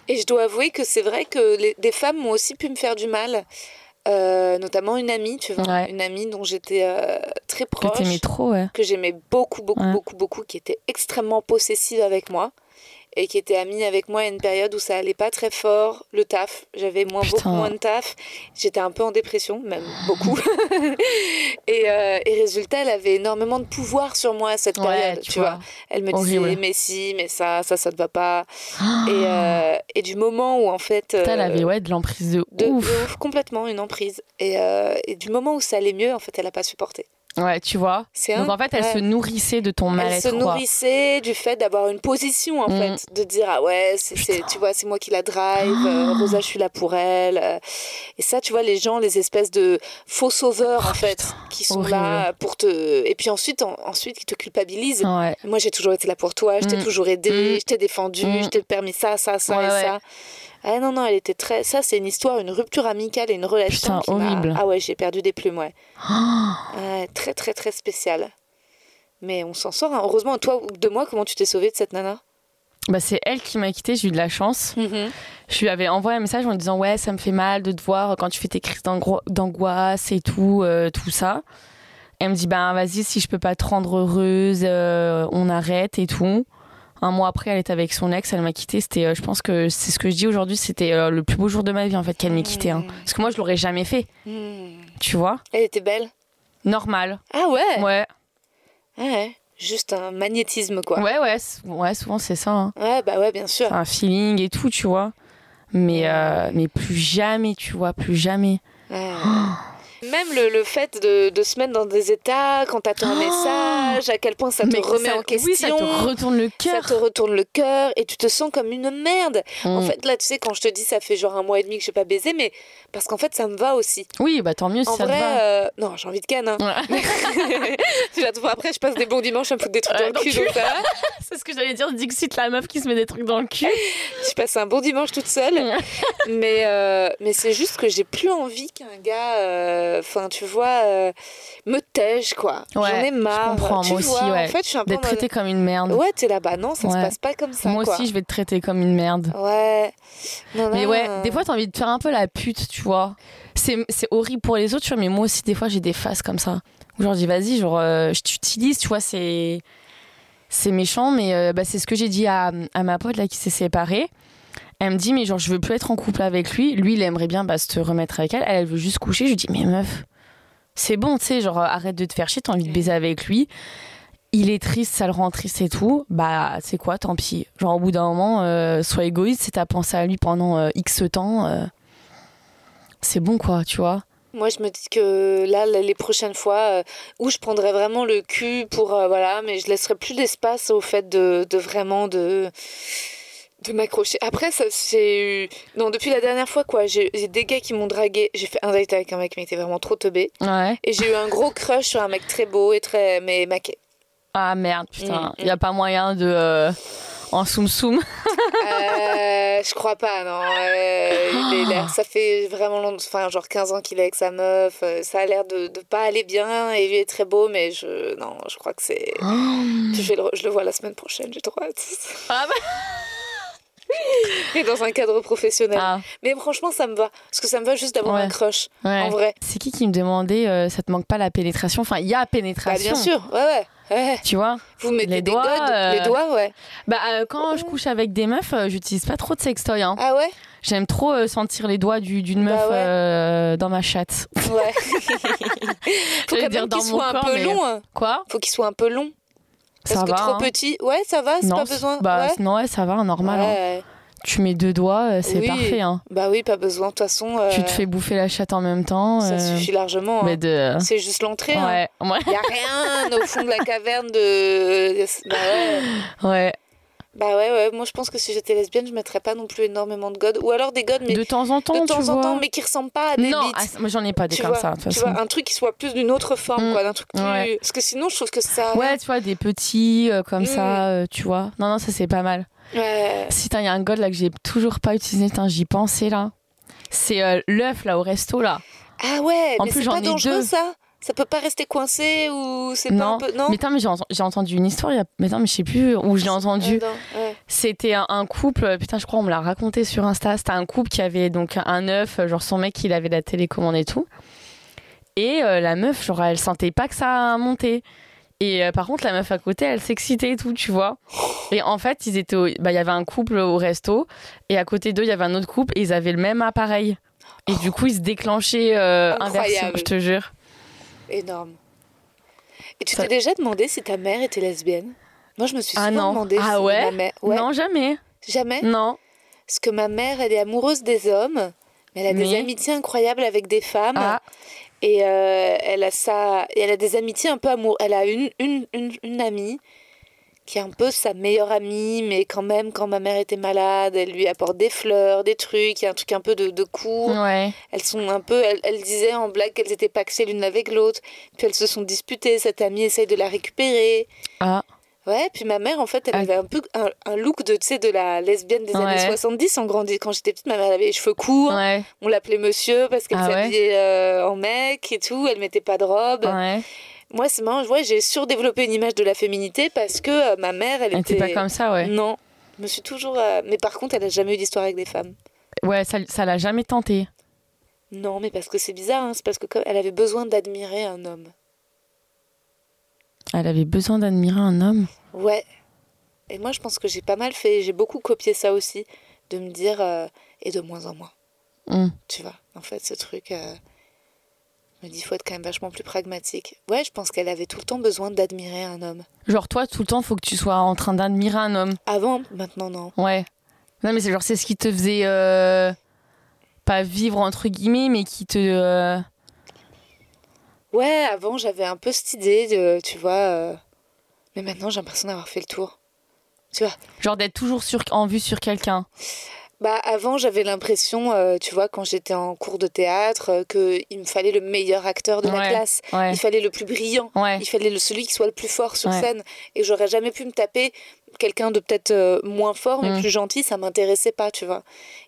Et je dois avouer que c'est vrai que les- des femmes ont aussi pu me faire du mal. Euh, notamment une amie, tu vois. Ouais. Une amie dont j'étais euh, très que proche. t'aimais trop, ouais. que j'aimais beaucoup, beaucoup, Ouais. beaucoup, beaucoup, qui était extrêmement possessive avec moi et qui était amie avec moi à une période où ça allait pas très fort, le taf. J'avais moins, Putain. beaucoup moins de taf. J'étais un peu en dépression, même beaucoup. et, euh, et résultat, elle avait énormément de pouvoir sur moi à cette Ouais, période, tu vois. vois. Elle me Horrible. disait, mais si, mais ça, ça, ça ne va pas. Et, euh, et du moment où, en fait. Putain, elle euh, avait ouais, de l'emprise de, de, de ouf. complètement une emprise. Et, euh, et du moment où ça allait mieux, en fait, elle a pas supporté. Ouais, tu vois. C'est Donc un- en fait, elle ouais. se nourrissait de ton Elle mal-être. se quoi. nourrissait du fait d'avoir une position en Mm. fait, de dire ah ouais, c'est, tu vois, c'est moi qui la drive, euh, Rosa, je suis là pour elle. euh. Et ça, tu vois, les gens, les espèces de faux sauveurs en fait, qui sont Oh, horrible. là pour te. Et puis ensuite, en- ensuite, qui te culpabilisent. Ouais. Moi, j'ai toujours été là pour toi, je t'ai Mm. toujours aidé, Mm. je t'ai défendu, je t'ai permis ça, ça, ça Ouais, et ça. Ah non, non, elle était très. Ça, c'est une histoire, une rupture amicale et une relation. Putain, qui horrible. Ah ouais, j'ai perdu des plumes, ouais. Très, très, très spécial. Mais on s'en sort. hein. Heureusement, toi, de moi, comment tu t'es sauvée de cette nana? Bah, c'est elle qui m'a quittée, j'ai eu de la chance. Je lui avais envoyé un message en disant Ouais, ça me fait mal de te voir quand tu fais tes crises d'angoisse et tout, euh, tout ça. Elle me dit Ben vas-y, si je peux pas te rendre heureuse, euh, on arrête et tout. Un mois après, elle était avec son ex, elle m'a quittée. C'était, euh, je pense que c'est ce que je dis aujourd'hui, c'était euh, le plus beau jour de ma vie en fait qu'elle m'ait quittée. hein. Parce que moi, je l'aurais jamais fait, Hmm. tu vois? Elle était belle? Normal. Ah ouais? Ouais, Ouais. Juste un magnétisme, quoi. ouais, ouais, ouais, souvent c'est ça. hein. Ouais, bah ouais, bien sûr. Un feeling et tout, tu vois. Mais, euh, mais plus jamais, tu vois, plus jamais. Ouais. Même le, le fait de, de se mettre dans des états quand t'attends un Oh message, à quel point ça te Mais remet ça- en question. Oui, ça te retourne le ça cœur. te retourne le cœur et tu te sens comme une merde. En Mm. fait, là, tu sais, quand je te dis ça fait genre un mois et demi que je n'ai pas baisé, mais parce qu'en fait, ça me va aussi. Oui, bah tant mieux si En ça vrai, te va. euh, non, j'ai envie de canne. hein. Ouais. Après, je passe des bons dimanches à me foutre des trucs dans le dans cul. le ça va. C'est ce que j'allais dire, Dixit, la meuf qui se met des trucs dans le cul. Je passe un bon dimanche toute seule. mais euh, mais c'est juste que j'ai plus envie qu'un gars, euh, enfin, tu vois, euh, me tège, quoi. J'en Ouais, ai marre. je comprends, tu moi aussi, vois, ouais. En fait, je suis un peu D'être traité comme une merde. Ouais, t'es là-bas. Non, ça Ouais. se passe pas comme ça, Moi quoi. aussi, je vais te traiter comme une merde. Ouais. Non, Mais non. ouais, des fois, t'as envie de faire un peu la pute, tu vois. C'est horrible pour les autres, tu vois, mais moi aussi, des fois, j'ai des phases comme ça. Où genre, je dis, vas-y, genre, euh, je t'utilise, tu vois, c'est. C'est méchant, mais euh, bah, c'est ce que j'ai dit à, à ma pote là qui s'est séparée. Elle me dit, mais genre, je veux plus être en couple avec lui. Lui, il aimerait bien bah, se remettre avec elle. Elle, elle veut juste coucher. Je lui dis, mais meuf, c'est bon, tu sais, genre, arrête de te faire chier, t'as envie de baiser avec lui. Il est triste, ça le rend triste et tout. Bah, c'est quoi, tant pis. Genre, au bout d'un moment, euh, sois égoïste, si t'as pensé à lui pendant euh, X temps, euh, c'est bon, quoi, tu vois. Moi, je me dis que là, les prochaines fois, où je prendrais vraiment le cul pour. voilà, mais je laisserai plus d'espace au fait de, de vraiment de de m'accrocher. Après, ça c'est eu... Non, depuis la dernière fois, quoi, j'ai des gars qui m'ont dragué. J'ai fait un date avec un mec, mais il était vraiment trop teubé. Ouais. Et j'ai eu un gros crush sur un mec très beau et très... mais maqué. Ah merde, putain. Mm, Il y a pas moyen de. euh, en soum soum. Euh, je crois pas, non. Euh, il est l'air... Ça fait vraiment longtemps, enfin, genre 15 ans qu'il est avec sa meuf. Ça a l'air de, de pas aller bien. Et lui est très beau, mais je... Non, je crois que c'est... Je, vais le, je le vois la semaine prochaine, j'ai trop hâte. Ah bah. Et dans un cadre professionnel. Ah, Mais franchement, ça me va. Parce que ça me va juste d'avoir Ouais. un crush, ouais. en vrai. C'est qui qui me demandait, euh, ça te manque pas la pénétration? Enfin, il y a Bah, pénétration. bien sûr, ouais, ouais. ouais. Tu vois? Vous mettez Les des doigts, godes, euh, les doigts, ouais. Bah, euh, quand je couche avec des meufs, euh, j'utilise pas trop de sextoy. Hein. Ah ouais? J'aime trop sentir les doigts du- d'une Bah meuf ouais. dans ma chatte. Ouais. Faut qu'il soit un peu long. hein. Quoi? Faut qu'il soit un peu long. Parce Ça que va. trop hein. petit. Ouais, ça va, c'est pas besoin. Bah, ouais. non, ouais, ça va, normal. hein. Tu mets deux doigts, euh, c'est Oui. parfait. Hein. Bah oui, pas besoin. De toute façon, euh, Tu te fais bouffer la chatte en même temps. ça euh, suffit largement. mais hein. de... C'est juste l'entrée. hein. Ouais, Il y a rien au fond de la caverne de. Bah ouais. Bah ouais, ouais. Moi, je pense que si j'étais lesbienne, je mettrais pas non plus énormément de godes. Ou alors des godes, mais de temps en temps, de tu temps en vois. temps, mais qui ressemblent pas à des non, ah, moi j'en ai pas des tu comme vois, ça, de toute tu façon. vois, un truc qui soit plus d'une autre forme, Mm. quoi, d'un truc plus. Ouais. Parce que sinon, je trouve que ça. Ouais, tu vois, des petits euh, comme Mm. ça, euh, tu vois. Non, non, ça c'est pas mal. Ouais. Si il y a un god là que j'ai toujours pas utilisé, putain, j'y pensais là. C'est euh, l'œuf là au resto là. Ah ouais, En mais plus, c'est j'en pas ai dangereux deux. ça Ça peut pas rester coincé ou c'est pas Non, un peu. Non mais attends, mais j'ai ent- j'ai entendu une histoire, il y a... mais attends, mais je sais plus où je l'ai entendu. Ouais. C'était un, un couple, putain, je crois, on me l'a raconté sur Insta. C'était un couple qui avait donc un œuf, genre son mec, il avait la télécommande et tout. Et euh, la meuf, genre, elle sentait pas que ça montait. Et euh, par contre, la meuf à côté, elle s'excitait et tout, tu vois. Et en fait, ils étaient, au- bah, il y avait un couple au resto, et à côté d'eux, il y avait un autre couple, et ils avaient le même appareil. Et du coup, ils se déclenchaient euh, Incroyable. je te jure. Énorme. Et tu t'es déjà demandé si ta mère était lesbienne? Moi, je me suis souvent Ah non. demandé Ah si ouais? ma mère. Ouais. Non, jamais. Jamais? Non. Parce que ma mère, elle est amoureuse des hommes, mais elle a des amitiés incroyables avec des femmes. Ah, Et euh, elle a ça, et elle a des amitiés un peu amour. Elle a une, une, une, une amie qui est un peu sa meilleure amie, mais quand même, quand ma mère était malade, elle lui apporte des fleurs, des trucs, il y a un truc un peu de, de court. ouais. Elles sont un peu, elle, elle disait en blague qu'elles étaient paxées l'une avec l'autre, puis elles se sont disputées. Cette amie essaye de la récupérer. Ah, Ouais, puis ma mère, en fait, elle Ah. avait un peu un, un look de, tu sais, de la lesbienne des années Ouais. 70 en grandi. Quand j'étais petite, ma mère avait les cheveux courts. ouais. On l'appelait monsieur parce qu'elle Ah ouais s'habillait euh, en mec et tout. Elle mettait pas de robe. Moi, c'est marrant. Ouais, j'ai surdéveloppé une image de la féminité parce que euh, ma mère, elle Elle était. pas comme ça, ouais. Non. Je me suis toujours. euh, Mais par contre, elle a jamais eu d'histoire avec des femmes. Ouais, ça, ça l'a jamais tenté. Non, mais parce que c'est bizarre. hein, C'est parce que comme elle avait besoin d'admirer un homme. Elle avait besoin d'admirer un homme. Ouais. Et moi, je pense que j'ai pas mal fait. J'ai beaucoup copié ça aussi, de me dire euh, et de moins en moins. Hum. Tu vois, en fait, ce truc euh, me dit faut être quand même vachement plus pragmatique. Ouais, je pense qu'elle avait tout le temps besoin d'admirer un homme. Genre toi, tout le temps, faut que tu sois en train d'admirer un homme. Avant, maintenant non. Ouais. Non, mais c'est genre c'est ce qui te faisait euh, pas vivre entre guillemets, mais qui te. euh, Ouais, avant j'avais un peu cette idée de, tu vois, euh, mais maintenant j'ai l'impression d'avoir fait le tour. Tu vois, genre d'être toujours sur, en vue sur quelqu'un. Bah avant j'avais l'impression, euh, tu vois, quand j'étais en cours de théâtre, euh, que il me fallait le meilleur acteur de la classe. Ouais. Il fallait le plus brillant. Ouais. Il fallait le, celui qui soit le plus fort sur scène. Et j'aurais jamais pu me taper quelqu'un de peut-être euh, moins fort, mais Mm. plus gentil, ça m'intéressait pas, tu vois.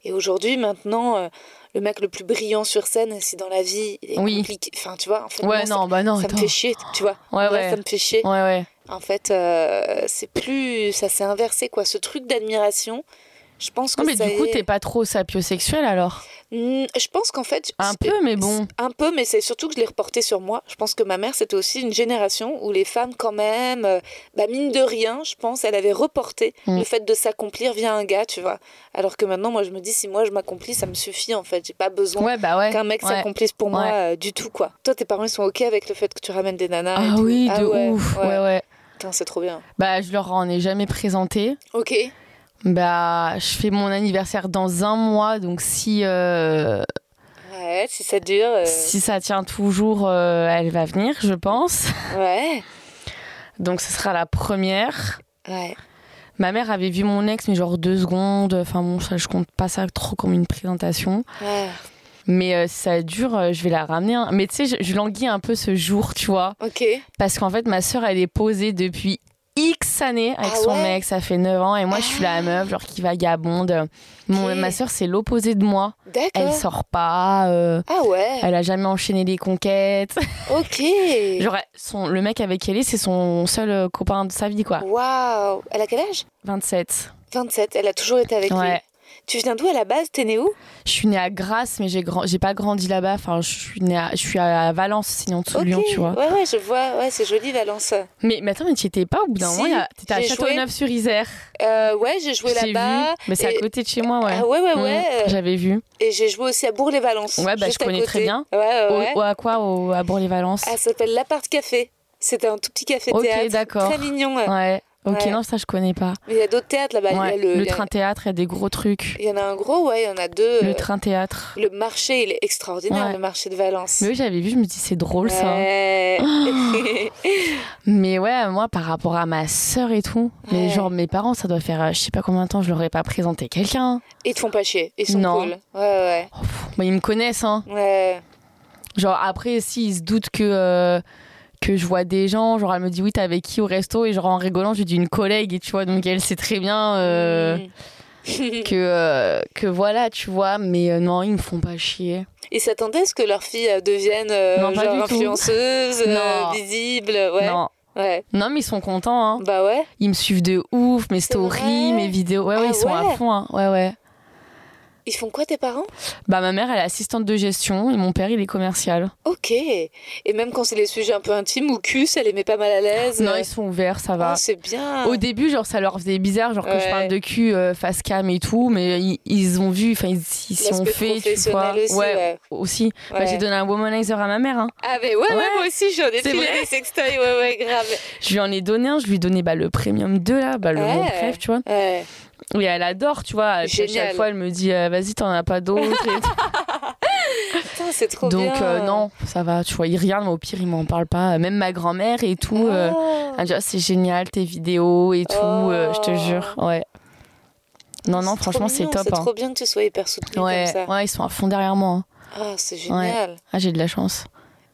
Et aujourd'hui, maintenant, le mec le plus brillant sur scène, si dans la vie, il est Oui. compliqué. Enfin, tu vois, en fait, moi, non, bah non, ça, me fait chier, tu vois. Ça me fait chier. En fait, c'est plus. Ça s'est inversé, quoi. Ce truc d'admiration, je pense que Non, mais du coup, est- t'es pas trop sapiosexuel alors Hmm, Je pense qu'en fait. Un peu, mais bon. Un peu, mais c'est surtout que je l'ai reporté sur moi. Je pense que ma mère, c'était aussi une génération où les femmes, quand même, euh, bah, mine de rien, je pense, elle avait reporté Mm. le fait de s'accomplir via un gars, tu vois. Alors que maintenant, moi, je me dis, si moi je m'accomplis, ça me suffit, en fait. J'ai pas besoin Ouais, bah ouais. qu'un mec ouais. s'accomplisse pour moi euh, du tout, quoi. Toi, tes parents, ils sont OK avec le fait que tu ramènes des nanas Ah oui, Ah de ouf. ouais. Ouais, c'est trop bien. Bah, je leur en ai jamais présenté. OK. Bah, je fais mon anniversaire dans un mois, donc si, euh, Ouais, si ça dure. euh, si ça tient toujours, euh, elle va venir, je pense. Ouais. Donc, ce sera la première. Ouais. Ma mère avait vu mon ex, mais genre deux secondes. Enfin bon, ça, je compte pas ça trop comme une présentation. Ouais. Mais euh, ça dure, euh, je vais la ramener. hein. Mais tu sais, je, je languis un peu ce jour, tu vois. OK. Parce qu'en fait, ma sœur, elle est posée depuis X années avec Ah son ouais mec. Ça fait 9 ans. Et moi, je suis la meuf, genre qui vagabonde. Mon, ma sœur, c'est l'opposé de moi. Elle sort pas. euh, Ah ouais. elle a jamais enchaîné des conquêtes. OK. genre, son, le mec avec elle est, c'est son seul euh, copain de sa vie, quoi. Waouh. Elle a quel âge? 27. 27. Elle a toujours été avec lui? Tu viens d'où à la base? T'es né où? Je suis née à Grasse, mais j'ai grand... j'ai pas grandi là-bas. Enfin, je suis née à... je suis à Valence, sinon dessous de Lyon, tu vois. Ouais, ouais, je vois. Ouais, c'est joli Valence. Mais, mais attends, mais tu étais pas au bout d'un Si, moment T'étais à. Châteauneuf-sur-Isère. Euh, ouais, j'ai joué J'ai là-bas. vu. Mais c'est à côté de chez moi, ouais. Ah ouais, ouais, Mm, ouais. J'avais vu. Et j'ai joué aussi à Bourg-les-Valence. Ouais, bah, je connais côté. très bien. Ouais, ouais, Au- ouais. au- à quoi? Au... À Bourg-les-Valence Ah, ça s'appelle l'Appart Café. C'était un tout petit café théâtre. d'accord. Très mignon. Ouais. Ok, Ouais. non, ça je connais pas. Mais il y a d'autres théâtres là-bas. Ouais, le, a- train théâtre, il y a des gros trucs. Il y en a un gros, ouais, il y en a deux. Le euh, train théâtre. Le marché, il est extraordinaire, Ouais. le marché de Valence. Mais oui, j'avais vu, je me dis c'est drôle ça. Ouais. Mais ouais, moi par rapport à ma sœur et tout, mais genre mes parents, ça doit faire euh, je sais pas combien de temps je leur ai pas présenté quelqu'un. Ils te font pas chier. Ils sont Non. cool. Ouais, ouais. Oh, pff, bah, ils me connaissent hein. Ouais. Genre après si ils se doutent que euh, que je vois des gens, genre elle me dit oui, t'es avec qui au resto? Et genre en rigolant, je lui dis une collègue et tu vois donc elle sait très bien euh, que euh, que voilà, tu vois, mais euh, non, ils me font pas chier. Ils s'attendaient à ce que leur fille euh, devienne euh, Non, genre du tout. influenceuse, euh, Non. visible. Ouais. Non. Ouais. Non, mais ils sont contents hein. Bah ouais. Ils me suivent de ouf, mes stories, mes vidéos. Ouais, ouais, Ah ils sont à fond hein. Ouais ouais. Ils font quoi tes parents? Bah ma mère elle est assistante de gestion et mon père il est commercial. Ok. Et même quand c'est les sujets un peu intimes ou cul, ça les met pas mal à l'aise? Non, ils sont ouverts, ça va. Ah, c'est bien. Au début, genre, ça leur faisait bizarre, genre que je Ouais. parle de cul euh, face cam et tout, mais ils, ils ont vu, enfin, ils, s'y ont fait, tu vois. aussi, ouais. aussi. Bah, Ouais. j'ai donné un womanizer à ma mère. Hein. Ah, mais ouais, ouais, Ouais. moi aussi, j'en ai filé des sextoys, ouais, ouais, grave. Je lui en ai donné un, je lui ai donné bah, le premium 2, là, bah, le Ouais. mon préf, tu vois. Ouais. Et elle adore, tu vois. Et puis, à chaque fois, elle me dit, euh, vas-y, t'en as pas d'autres. Putain, c'est trop Donc, bien. euh, non, ça va, tu vois. Il regarde, mais au pire, il m'en parle pas. Même ma grand-mère et tout. euh, dit, Ah, c'est génial, tes vidéos et tout, euh, je te Oh. jure. Ouais. Non, non, franchement, c'est top. C'est hein. trop bien que tu sois hyper soutenu Ouais, comme ça. ouais, ils sont à fond derrière moi. hein. Ah, c'est génial. Ah, j'ai de la chance.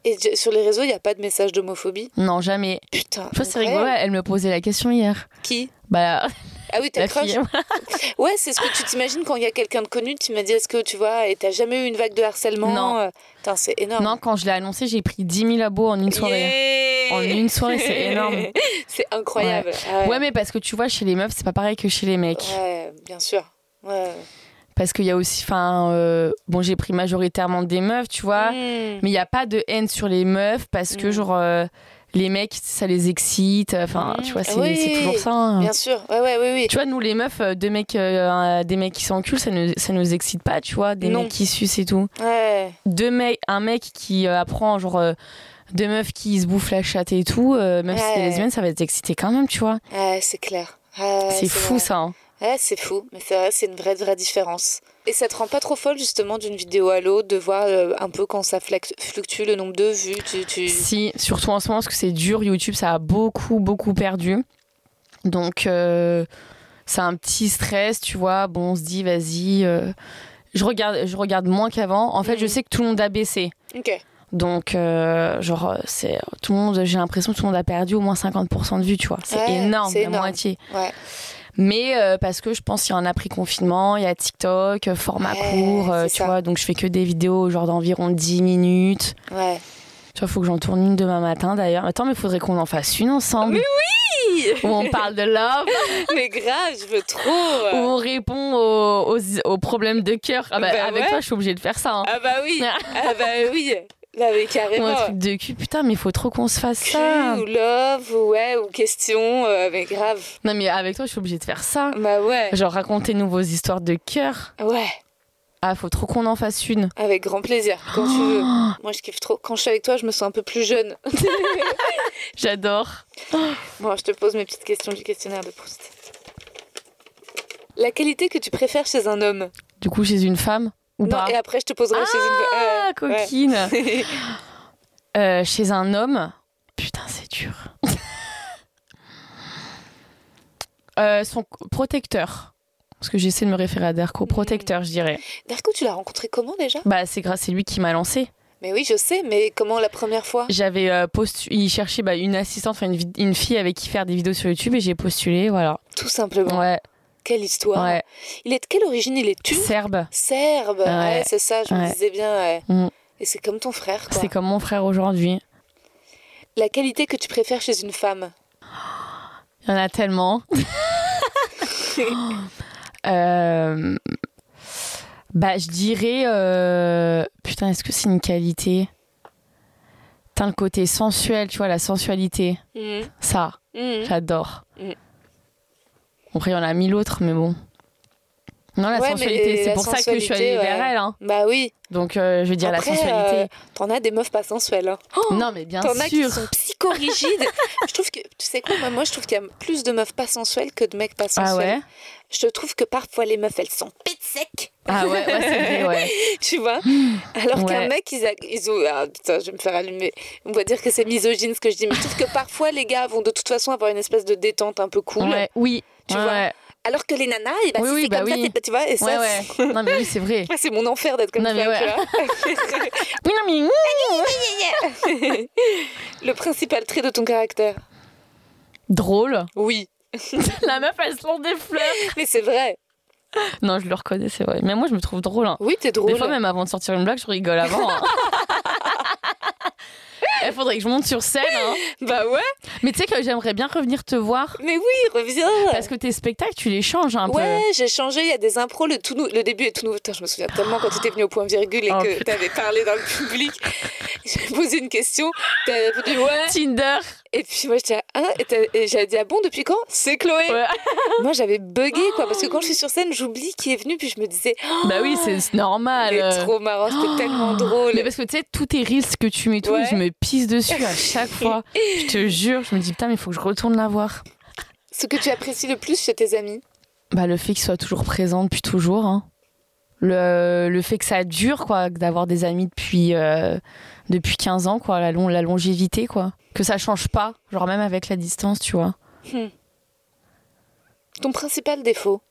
Et sur les réseaux, il n'y a pas de message d'homophobie? Non, jamais. Putain. Tu vois, c'est rigolo, elle me posait la question hier. Qui? Bah, Ah oui, ta la crush. Ouais, c'est ce que tu t'imagines quand il y a quelqu'un de connu. Tu m'as dit, est-ce que tu vois, et t'as jamais eu une vague de harcèlement Non. euh, Putain, c'est énorme. Non, quand je l'ai annoncé, j'ai pris 10 000 abos en une soirée. Yeah En une soirée, c'est énorme. c'est incroyable. Ah Ouais, mais parce que tu vois, chez les meufs, c'est pas pareil que chez les mecs. Ouais, bien sûr. Ouais. Parce qu'il y a aussi, enfin, euh, bon, j'ai pris majoritairement des meufs, tu vois, Mmh. mais il n'y a pas de haine sur les meufs parce que, Mm. genre, euh, les mecs, ça les excite. Enfin, Mm. tu vois, c'est Oui. toujours ça. hein. Bien sûr. Ouais, ouais, oui, oui. Tu vois, nous, les meufs, euh, deux mecs, euh, des mecs qui s'enculent, ça ne ça nous excite pas, tu vois, des Non. mecs qui sucent et tout. Ouais. deux mecs, un mec qui euh, apprend genre euh, deux meufs qui se bouffent la chatte et tout, même si c'est lesbienne, ça va t'exciter quand même, tu vois. Ouais, c'est clair. C'est fou vrai. ça. hein. Ouais, c'est fou. Mais c'est vrai, c'est une vraie, vraie différence. Et ça te rend pas trop folle, justement, d'une vidéo à l'autre, de voir euh, un peu quand ça fluctue le nombre de vues tu, tu... Si, surtout en ce moment, parce que c'est dur, YouTube, ça a beaucoup, beaucoup perdu. Donc, euh, c'est un petit stress, tu vois. Bon, on se dit, vas-y. euh, je, regarde, je regarde moins qu'avant. En fait, je Mhm. sais que tout le monde a baissé. Ok. Donc, euh, genre, c'est tout le monde, j'ai l'impression que tout le monde a perdu au moins 50% de vues, tu vois. C'est Ouais, énorme, c'est la énorme. moitié. Ouais. Mais euh, parce que je pense qu'il y en a pris confinement, il y a TikTok, euh, format Ouais, court, euh, tu ça. vois. Donc je fais que des vidéos genre d'environ 10 minutes. Ouais. Tu vois, faut que j'en tourne une demain matin d'ailleurs. Attends, mais faudrait qu'on en fasse une ensemble. Mais Où on parle de love, Mais grave, je veux trop. où on répond aux, aux, aux problèmes de cœur. Ah bah, Bah avec ouais. toi, je suis obligée de faire ça. hein. Ah bah oui. ah bah oui. Bah mais Ou carrément. un truc de cul, putain, mais il faut trop qu'on se fasse ça. Cul ou love ou ouais ou question euh, mais grave. Non, mais avec toi, je suis obligée de faire ça. Bah ouais. Genre raconter nos vos histoires de cœur. Ouais. Ah, faut trop qu'on en fasse une. Avec grand plaisir quand tu veux. Moi je kiffe trop. Quand je suis avec toi, je me sens un peu plus jeune. J'adore. Bon, je te pose mes petites questions du questionnaire de Proust. La qualité que tu préfères chez un homme? Du coup, chez une femme? Ou Non, pas et après je te poserai chez Ah, une. coquine. ouais. Euh, chez un homme, putain, c'est dur. Euh, son protecteur. Parce que j'essaie de me référer à Darko. Protecteur, je dirais. Darko, tu l'as rencontré comment déjà? Bah, c'est grâce, c'est lui qui m'a lancé. Mais oui, je sais, mais comment la première fois? J'avais euh, postulé, il cherchait bah, une assistante, enfin une, une fille avec qui faire des vidéos sur YouTube et j'ai postulé, voilà. Tout simplement. Ouais, Quelle histoire. ouais. Il est de quelle origine Il est turc Serbe. Serbe. Ouais, Ouais. c'est ça, je me disais bien. Mm. Et c'est comme ton frère. C'est comme mon frère aujourd'hui. La qualité que tu préfères chez une femme Il y en a tellement. Euh, Bah, je dirais. euh, Putain, est-ce que c'est une qualité? Putain, le côté sensuel, tu vois, la sensualité. Mhm. Ça, Mhm. j'adore. Mm. Après, il y en a mille autres, mais bon. Non, la Ouais, sensualité, c'est pour ça que je suis allée vers ouais. elle. Hein. Bah oui. Donc, euh, je veux dire, Après, la sensualité. euh, T'en as des meufs pas sensuelles. hein. non, mais bien T'en as qui sûr. sont psychorigides. je trouve que, tu sais quoi, moi, je trouve qu'il y a plus de meufs pas sensuelles que de mecs pas sensuels. Ah ouais? Je trouve que parfois les meufs, elles sont pète sec, Ah ouais, ouais c'est vrai, ouais. tu vois? Alors qu'un mec, ils, a- ils ont. Ah, putain, je vais me faire allumer. On va dire que c'est misogyne ce que je dis, mais je trouve que parfois les gars vont de toute façon avoir une espèce de détente un peu cool. Ouais, oui. Tu ouais, vois. ouais. Alors que les nanas, eh ben, Oui, si oui, c'est bah comme oui. c'est- tu vois, et ça, Ouais, ouais. Non, mais oui, c'est vrai. c'est- mon enfer d'être comme Non, ça. mais ouais. tu vois. Oui, non, mais. Le principal trait de ton caractère. Drôle. Oui. La meuf, elle se lance des fleurs. Mais c'est vrai. Non, je le reconnais, c'est vrai. Mais moi, je me trouve drôle. hein. Oui, t'es drôle. Des fois, même avant de sortir une blague, je rigole avant. hein. Il faudrait que je monte sur scène. hein. Bah ouais. Mais tu sais que j'aimerais bien revenir te voir. Mais oui, reviens. Parce que tes spectacles, tu les changes un Ouais, j'ai changé, il y a des impros, le, tout le début est tout nouveau. Putain, je me souviens tellement quand tu étais venu au point virgule et Oh, que tu avais parlé dans le public. J'ai posé une question, tu avais répondu ouais. peu. Tinder. Et puis moi j'étais ah, et j'avais dit ah bon, depuis quand? C'est Chloé. Ouais. Moi j'avais bugué quoi, parce que quand je suis sur scène, j'oublie qui est venu, puis je me disais Bah oui, c'est c'est normal. euh. trop marrant, c'était tellement drôle. Mais parce que tu sais, tous tes reels que tu mets tout, Ouais. je me pisse dessus à chaque fois. Je te jure, je me dis putain, mais il faut que je retourne la voir. Ce que tu apprécies le plus chez tes amis? Bah le fait qu'ils soient toujours présents depuis toujours. hein. Le, le fait que ça dure, quoi, d'avoir des amis depuis, euh, depuis 15 ans, quoi, la, long- la longévité, quoi. Que ça change pas, genre même avec la distance, tu vois. Ton principal défaut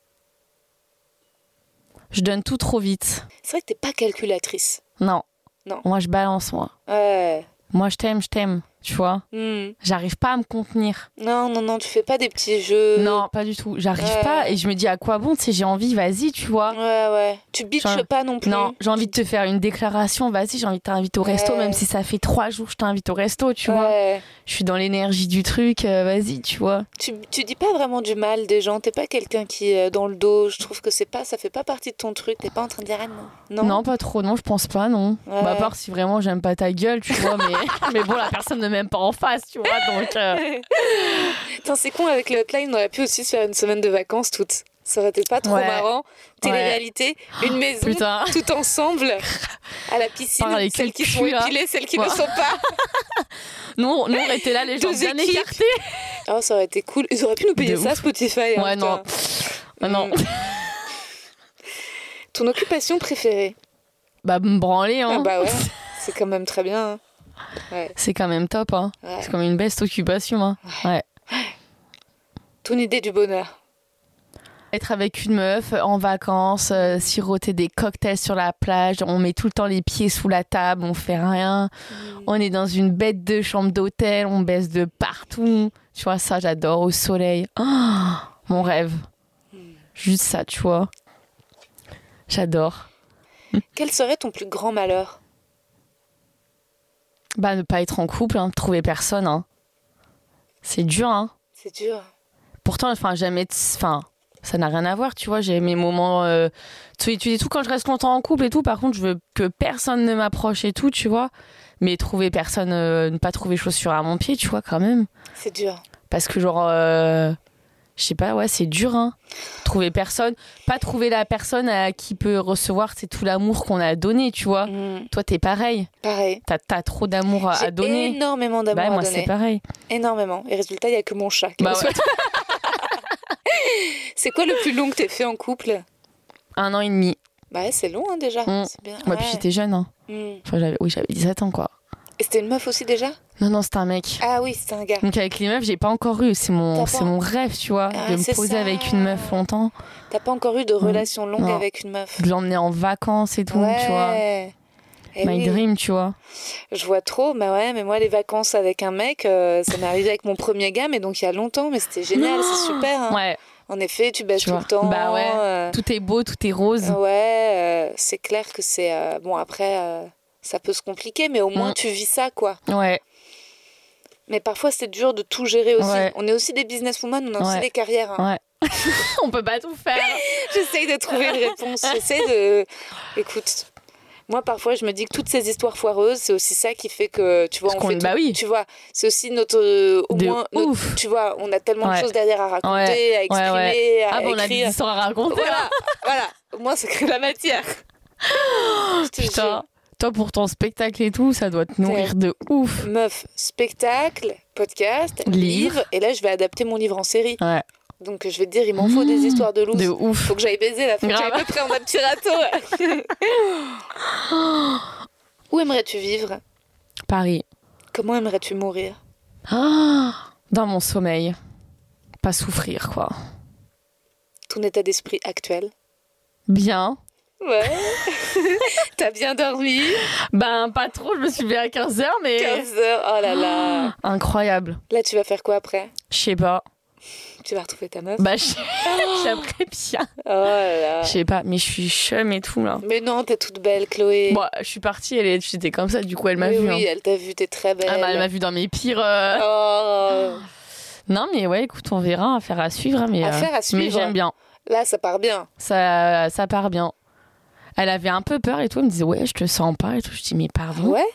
Je donne tout trop vite. C'est vrai que t'es pas calculatrice. Non. Non. Moi, je balance, moi. Ouais. Moi, je t'aime, je t'aime, tu vois. Hmm. J'arrive pas à me contenir. Non, non, non, tu fais pas des petits jeux. Non, pas du tout. J'arrive ouais. pas et je me dis à quoi bon, tu sais, j'ai envie, vas-y, tu vois. Ouais, ouais. Tu bitches pas non plus. Non, j'ai envie de te faire une déclaration, vas-y, j'ai envie de t'inviter au resto, même si ça fait trois jours que je t'invite au resto, tu vois. Ouais. Je suis dans l'énergie du truc, euh, vas-y, tu vois. Tu, tu dis pas vraiment du mal des gens. T'es pas quelqu'un qui est dans le dos. Je trouve que c'est pas, ça fait pas partie de ton truc. T'es pas en train de dire ah non. Non, pas trop, non, je pense pas, non. Bah, à part si vraiment j'aime pas ta gueule, tu vois, mais, mais bon, la personne ne m'aime pas en face, tu vois, donc. euh, c'est con avec le hotline. On aurait pu aussi se faire une semaine de vacances toutes. Ça aurait été pas trop Ouais. marrant. Télé-réalité, une maison, Putain. tout ensemble, à la piscine. Par les celles qui sont là. épilées, celles qui Ouais. ne sont pas. Nous, nous, on était là, les gens bien écartés. Oh, ça aurait été cool. Ils auraient pu nous payer De ça, ouf. Spotify. hein, Ouais, non. putain. Ah, non. Mm. Ton occupation préférée? Bah, me branler, hein. Ah bah ouais, c'est quand même très bien. hein. Ouais. C'est quand même top, hein. Ouais. C'est comme une best occupation, hein. Ouais. Ton idée du bonheur. Être avec une meuf en vacances, euh, siroter des cocktails sur la plage, on met tout le temps les pieds sous la table, on fait rien. On est dans une bête de chambre d'hôtel, on baisse de partout. Tu vois, ça, j'adore au soleil. Ah, mon rêve. Juste ça, tu vois. J'adore. Quel serait ton plus grand malheur? Bah, ne pas être en couple, hein, trouver personne. Hein. C'est dur, hein. C'est dur. Pourtant, enfin, jamais. Enfin, ça n'a rien à voir, tu vois. J'ai mes moments. Euh, solitude et tout. Quand je reste longtemps en couple et tout, par contre, je veux que personne ne m'approche et tout, tu vois. Mais trouver personne, euh, ne pas trouver chaussures à mon pied, tu vois, quand même. C'est dur. Parce que, genre. euh, je sais pas, ouais, c'est dur, hein. Trouver personne. Pas trouver la personne à qui peut recevoir, c'est tout l'amour qu'on a donné, tu vois. Mm, Toi, t'es pareil. pareil. T'as as trop d'amour à, donner. énormément d'amour Bah, à moi, donner. c'est pareil. Énormément. Et résultat, il n'y a que mon chat. Bah, ouais. C'est quoi le plus long que t'aies fait en couple? Un an et demi. Bah ouais, c'est long hein, déjà. Mm. Bien. Ouais, puis j'étais jeune, hein. Mm. Enfin, oui, j'avais 17 ans, quoi. Et c'était une meuf aussi déjà Non, non, c'était un mec. Ah oui, c'était un gars. Donc avec les meufs, j'ai pas encore eu. C'est mon, c'est mon rêve, tu vois, Ah, de me poser ça. avec une meuf longtemps, T'as pas encore eu de relation longue Non. avec une meuf de l'emmener en vacances et tout, tu vois. Ouais. Eh My oui. dream, tu vois. Je vois trop, mais ouais, mais moi les vacances avec un mec, euh, ça m'est arrivé avec mon premier gars, mais donc il y a longtemps, mais c'était génial, c'est super. hein. Ouais, En effet, tu baisses Tu tout vois. le temps. Bah ouais. euh, tout est beau, tout est rose. ouais, euh, c'est clair que c'est bon après, ça peut se compliquer, mais au moins Mm. tu vis ça quoi. Ouais, Mais parfois c'est dur de tout gérer aussi. Ouais. On est aussi des businesswomen, on a aussi des carrières. hein. ouais. On peut pas tout faire. J'essaye de trouver une réponse. J'essaye de. Écoute. Moi, parfois, je me dis que toutes ces histoires foireuses, c'est aussi ça qui fait que, tu vois, Parce on fait tout- bah oui. Tu vois, c'est aussi notre, euh, au De moins, notre- ouf. tu vois, on a tellement de choses derrière à raconter, Ouais. à exprimer, ouais. à Ah bon, on a des écrire. histoires à raconter. Voilà, voilà. Au moins, ça crée de la matière. Je te Putain, jure. Toi pour ton spectacle et tout, ça doit te nourrir de ouf. Meuf, spectacle, podcast, Livre. livre. Et là, je vais adapter mon livre en série. Ouais, Donc, je vais te dire, il m'en faut des Mmh. histoires de loups. de ouf. Faut que j'aille baiser là. Faut que j'aille me prendre un petit râteau. Où aimerais-tu vivre? Paris. Comment aimerais-tu mourir? Ah, dans mon sommeil. Pas souffrir, quoi. Ton état d'esprit actuel? Bien. Ouais. T'as bien dormi Ben, pas trop, je me suis levée à 15h, mais 15 heures. Oh là là. incroyable. Là, tu vas faire quoi après? Je sais pas. Tu vas retrouver ta meuf? Bah, je- j'aimerais bien. Oh là là. Je sais pas, mais je suis chum et tout, là. Mais non, t'es toute belle, Chloé. Bon, je suis partie, elle est- j'étais comme ça, du coup, elle m'a oui, vue. oui, hein. elle t'a vu, t'es très belle. Ah, bah, elle m'a vue dans mes pires. euh, Oh. Non, mais ouais, écoute, on verra, affaire à suivre. hein, Mais, euh, Affaire à Mais suivre. j'aime bien. Là, ça part bien. Ça, ça part bien. Elle avait un peu peur et tout. Elle me disait, ouais, je te sens pas et tout. Je dis, mais pardon? Ouais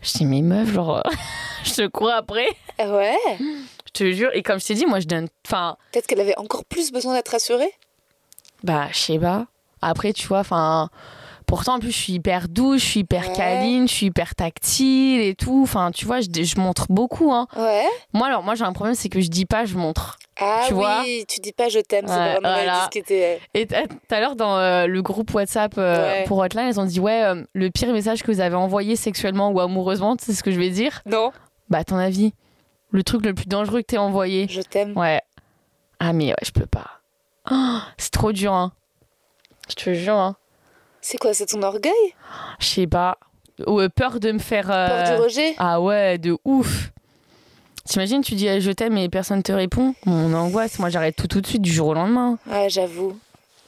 Je dis, mais meuf, genre, je te cours après. Ouais. Je te jure. Et comme je t'ai dit, moi, je donne. Enfin, Peut-être qu'elle avait encore plus besoin d'être rassurée. bah, je sais pas. Après, tu vois, enfin. Pourtant, en plus, je suis hyper douce, je suis hyper Ouais. câline, je suis hyper tactile et tout. Enfin, tu vois, je, je montre beaucoup. Hein. Ouais. Moi, alors, moi, j'ai un problème, c'est que je dis pas, je montre. Ah Tu oui, vois tu dis pas je t'aime, c'est Ouais, vraiment voilà. discuter. Et t- tout à l'heure, dans euh, le groupe WhatsApp euh, Ouais. pour Hotline, elles ont dit Ouais, euh, le pire message que vous avez envoyé sexuellement ou amoureusement, sais ce que je vais dire? Non, Bah, ton avis, le truc le plus dangereux que t'aies envoyé je t'aime. Ouais. Ah, mais ouais, je peux pas. Oh, c'est trop dur, hein. Je te jure, hein. C'est quoi, c'est ton orgueil? Je sais pas. Ou euh, peur de me faire. euh, Peur du rejet? Ah ouais, de ouf. T'imagines, tu dis eh, je t'aime et personne te répond Mon angoisse, moi j'arrête tout tout de suite du jour au lendemain. Ouais, j'avoue.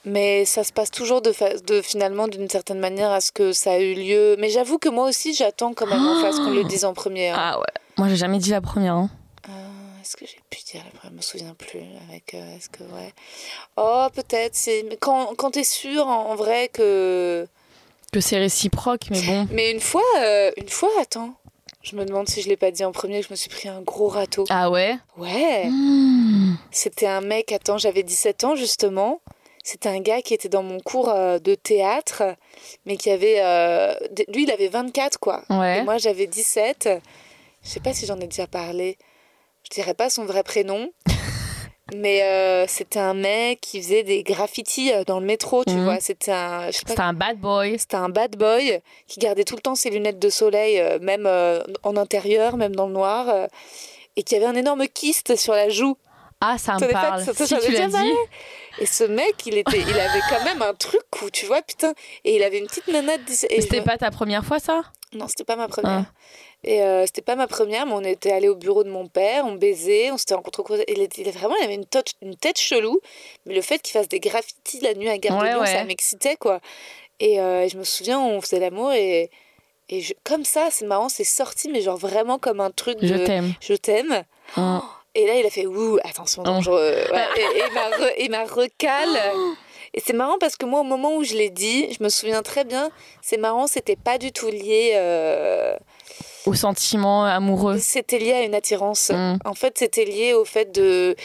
Mais ça se passe toujours de, de finalement d'une certaine manière à ce que ça a eu lieu. Mais j'avoue que moi aussi, j'attends quand même en face qu'on le dise en premier. hein. Ah ouais. Moi j'ai jamais dit la première. Hein. Euh, est-ce que j'ai pu dire la première? Je me souviens plus. Avec, euh, est-ce que ouais. Oh, peut-être. C'est mais quand quand t'es sûr en, en vrai que. Que c'est réciproque, mais bon. Mais une fois, euh, une fois, attends. Je me demande si je l'ai pas dit en premier. Je me suis pris un gros râteau. Ah ouais Ouais. Mmh. C'était un mec, attends, j'avais 17 ans justement. C'était un gars qui était dans mon cours euh, de théâtre, mais qui avait. euh, lui, il avait 24, quoi. Ouais. Et moi, j'avais 17. Je sais pas si j'en ai déjà parlé. Je dirais pas son vrai prénom. Mais euh, c'était un mec qui faisait des graffitis euh, dans le métro, tu Mhm. vois. C'était un. C'était un bad boy. c'était un bad boy qui gardait tout le temps ses lunettes de soleil, euh, même euh, en intérieur, même dans le noir, et qui avait un énorme kyste sur la joue. Ah, ça me parle. ça- ça, si tu l'as dit. Et ce mec, il, était, il avait quand même un truc où, tu vois, putain, et il avait une petite nana de 17 et Mais je C'était pas ta première fois ça? Non, c'était pas ma première. Et euh, c'était pas ma première, mais on était allé au bureau de mon père, on baisait, on s'était rencontrés. Il, était, il avait vraiment il avait une, tête- une tête chelou, mais le fait qu'il fasse des graffitis la nuit à Gare de Ouais, Lyon, ouais. ça m'excitait, quoi. Et euh, je me souviens, on faisait l'amour et, et je- comme ça, c'est marrant, c'est sorti, mais genre vraiment comme un truc Je de t'aime. je t'aime. Hein. Et là, il a fait ouh, attention, Oh. dangereux. Ouais, et, et il m'a re- recale. Et c'est marrant parce que moi, au moment où je l'ai dit, je me souviens très bien, c'est marrant, c'était pas du tout lié. euh, Au sentiment amoureux. C'était lié à une attirance. Mm. En fait, c'était lié au fait de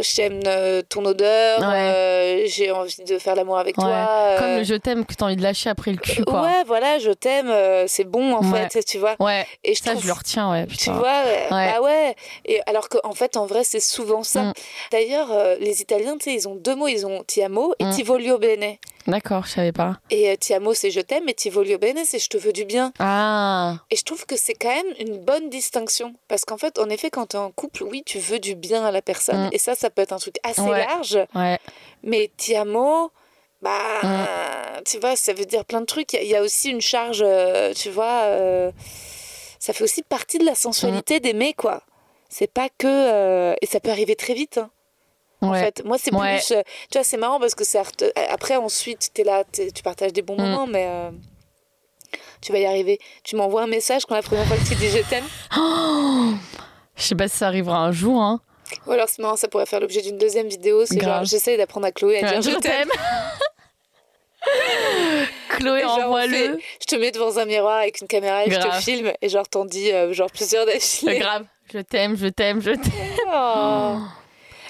j'aime euh, ton odeur, Ouais. euh, j'ai envie de faire l'amour avec Ouais. toi. Comme euh, le je t'aime que t'as envie de lâcher après le cul, quoi. Ouais, voilà, je t'aime, c'est bon en Ouais. fait, tu vois. Ouais, Et je ça, trouve- je le retiens, ouais. tu vois, Ouais. bah ouais. Et alors qu'en fait, en vrai, c'est souvent ça. Mm. D'ailleurs, les Italiens, tu sais, ils ont deux mots. Ils ont ti amo et Mm. ti voglio bene. D'accord, je savais pas. Et euh, ti amo, c'est je t'aime, et ti voglio bene, c'est je te veux du bien. Ah, Et je trouve que c'est quand même une bonne distinction. Parce qu'en fait, en effet, quand tu es en couple, oui, tu veux du bien à la personne. Mm. Et ça, ça peut être un truc assez Ouais. large. ouais. Mais ti amo, bah, Mm. tu vois, ça veut dire plein de trucs. Il y a- il y, a aussi une charge, euh, tu vois, euh, ça fait aussi partie de la sensualité Mm. d'aimer, quoi. C'est pas que. euh, et ça peut arriver très vite. hein, En Ouais. fait, moi, c'est Ouais. plus. euh, tu vois, c'est marrant parce que arte- Après, ensuite, tu es là, tu partages des bons Mm. moments, mais. euh, tu vas y arriver. Tu m'envoies un message quand la première fois que tu dis je t'aime. Oh je sais pas si ça arrivera un jour, hein. Ou alors, c'est marrant, ça pourrait faire l'objet d'une deuxième vidéo. C'est genre, j'essaye d'apprendre à Chloé à Ouais, dire je t'aime. Chloé, envoie-le. Je te mets devant un miroir avec une caméra et je te filme. Et genre, t'en dis euh, genre plusieurs d'affilée. grave. Je t'aime, je t'aime, je t'aime. Oh.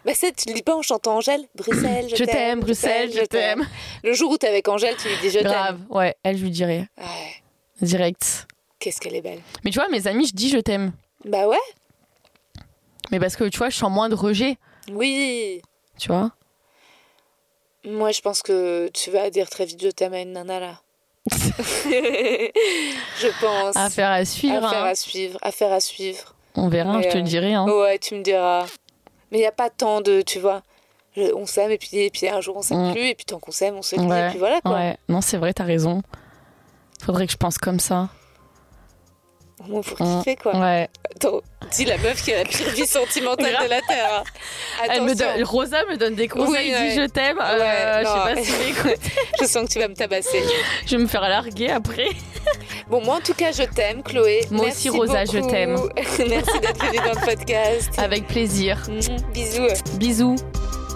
Bah ça, tu le dis pas en chantant Angèle Bruxelles, je, Je t'aime, Bruxelles, je t'aime. Le jour où t'es avec Angèle, tu lui dis je Grave, t'aime. ouais, elle, je lui dirais. Ouais, Direct. qu'est-ce qu'elle est belle. Mais tu vois, mes amis, je dis je t'aime. Bah ouais, Mais parce que tu vois, je sens moins de rejet, oui. tu vois? Moi, je pense que tu vas dire très vite je t'aime à une nana là. je pense. Affaire à suivre. Affaire hein. à suivre, affaire à suivre. On verra, Mais, je te euh, dirai. Hein. Ouais, tu me diras. Mais il n'y a pas tant de, tu vois. je- on s'aime et puis, et puis un jour on s'aime Mm. plus et puis tant qu'on s'aime on se Ouais, et puis voilà quoi. Ouais, non, c'est vrai, t'as raison. Faudrait que je pense comme ça. Au moins pour Mm. kiffer quoi. Ouais. Attends, dis la meuf qui a la pire vie sentimentale de la terre. hein. Elle me donne, Rosa me donne des conseils, Oui, ouais. dit je t'aime. euh, Ouais, je sais pas si je sens que tu vas me tabasser. je vais me faire larguer après. Bon, moi en tout cas, je t'aime, Chloé. Moi Merci aussi, Rosa, je t'aime. Merci d'être venue dans le podcast. Avec plaisir. Mm, Bisous. Bisous.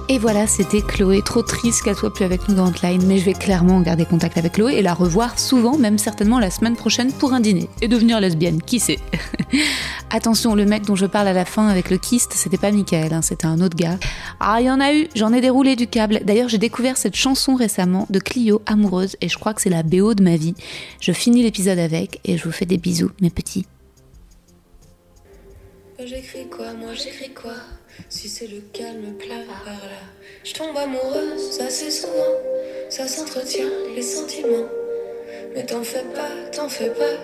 Et voilà, c'était Chloé. Trop triste qu'elle soit plus avec nous dans Hotline, mais je vais clairement garder contact avec Chloé et la revoir souvent, même certainement la semaine prochaine pour un dîner. Et devenir lesbienne, qui sait Attention, le mec dont je parle à la fin avec le kyste, c'était pas Michael, hein, c'était un autre gars. Ah, il y en a eu, j'en ai déroulé du câble. D'ailleurs, j'ai découvert cette chanson récemment de Clio, Amoureuse, et je crois que c'est la BO de ma vie. Je finis l'épisode avec, et je vous fais des bisous, mes petits. J'écris quoi, moi j'écris quoi? Si c'est le calme plat par là. Je tombe amoureuse assez souvent. Ça s'entretient les sentiments. Mais t'en fais pas, t'en fais pas.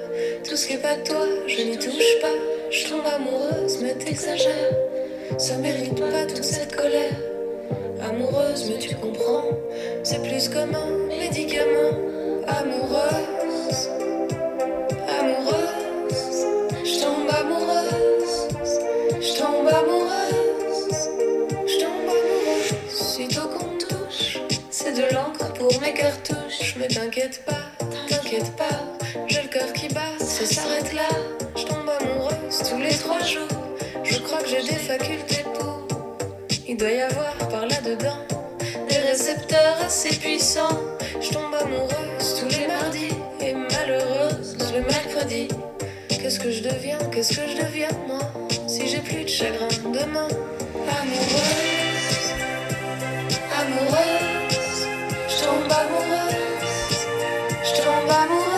Tout ce qui est pas toi, je n'y touche pas. Je tombe amoureuse mais t'exagères. Ça mérite pas toute cette colère. Amoureuse mais tu comprends. C'est plus comme un médicament. Amoureuse. Amoureuse. Je tombe amoureuse. Je tombe amoureuse, amoureuse. Sitôt qu'on touche, c'est de l'encre pour mes cartouches. Mais t'inquiète pas, t'inquiète pas, j'ai le cœur qui bat, ça s'arrête là. Je tombe amoureuse tous les trois jours. Je crois que j'ai des facultés pour. Il doit y avoir par là-dedans des récepteurs assez puissants. Je tombe amoureuse tous les mardis et malheureuse le mercredi. Qu'est-ce que je deviens, qu'est-ce que je deviens moi? Si j'ai plus de chagrin demain Amoureuse, amoureuse. Je tombe amoureuse, je tombe amoureuse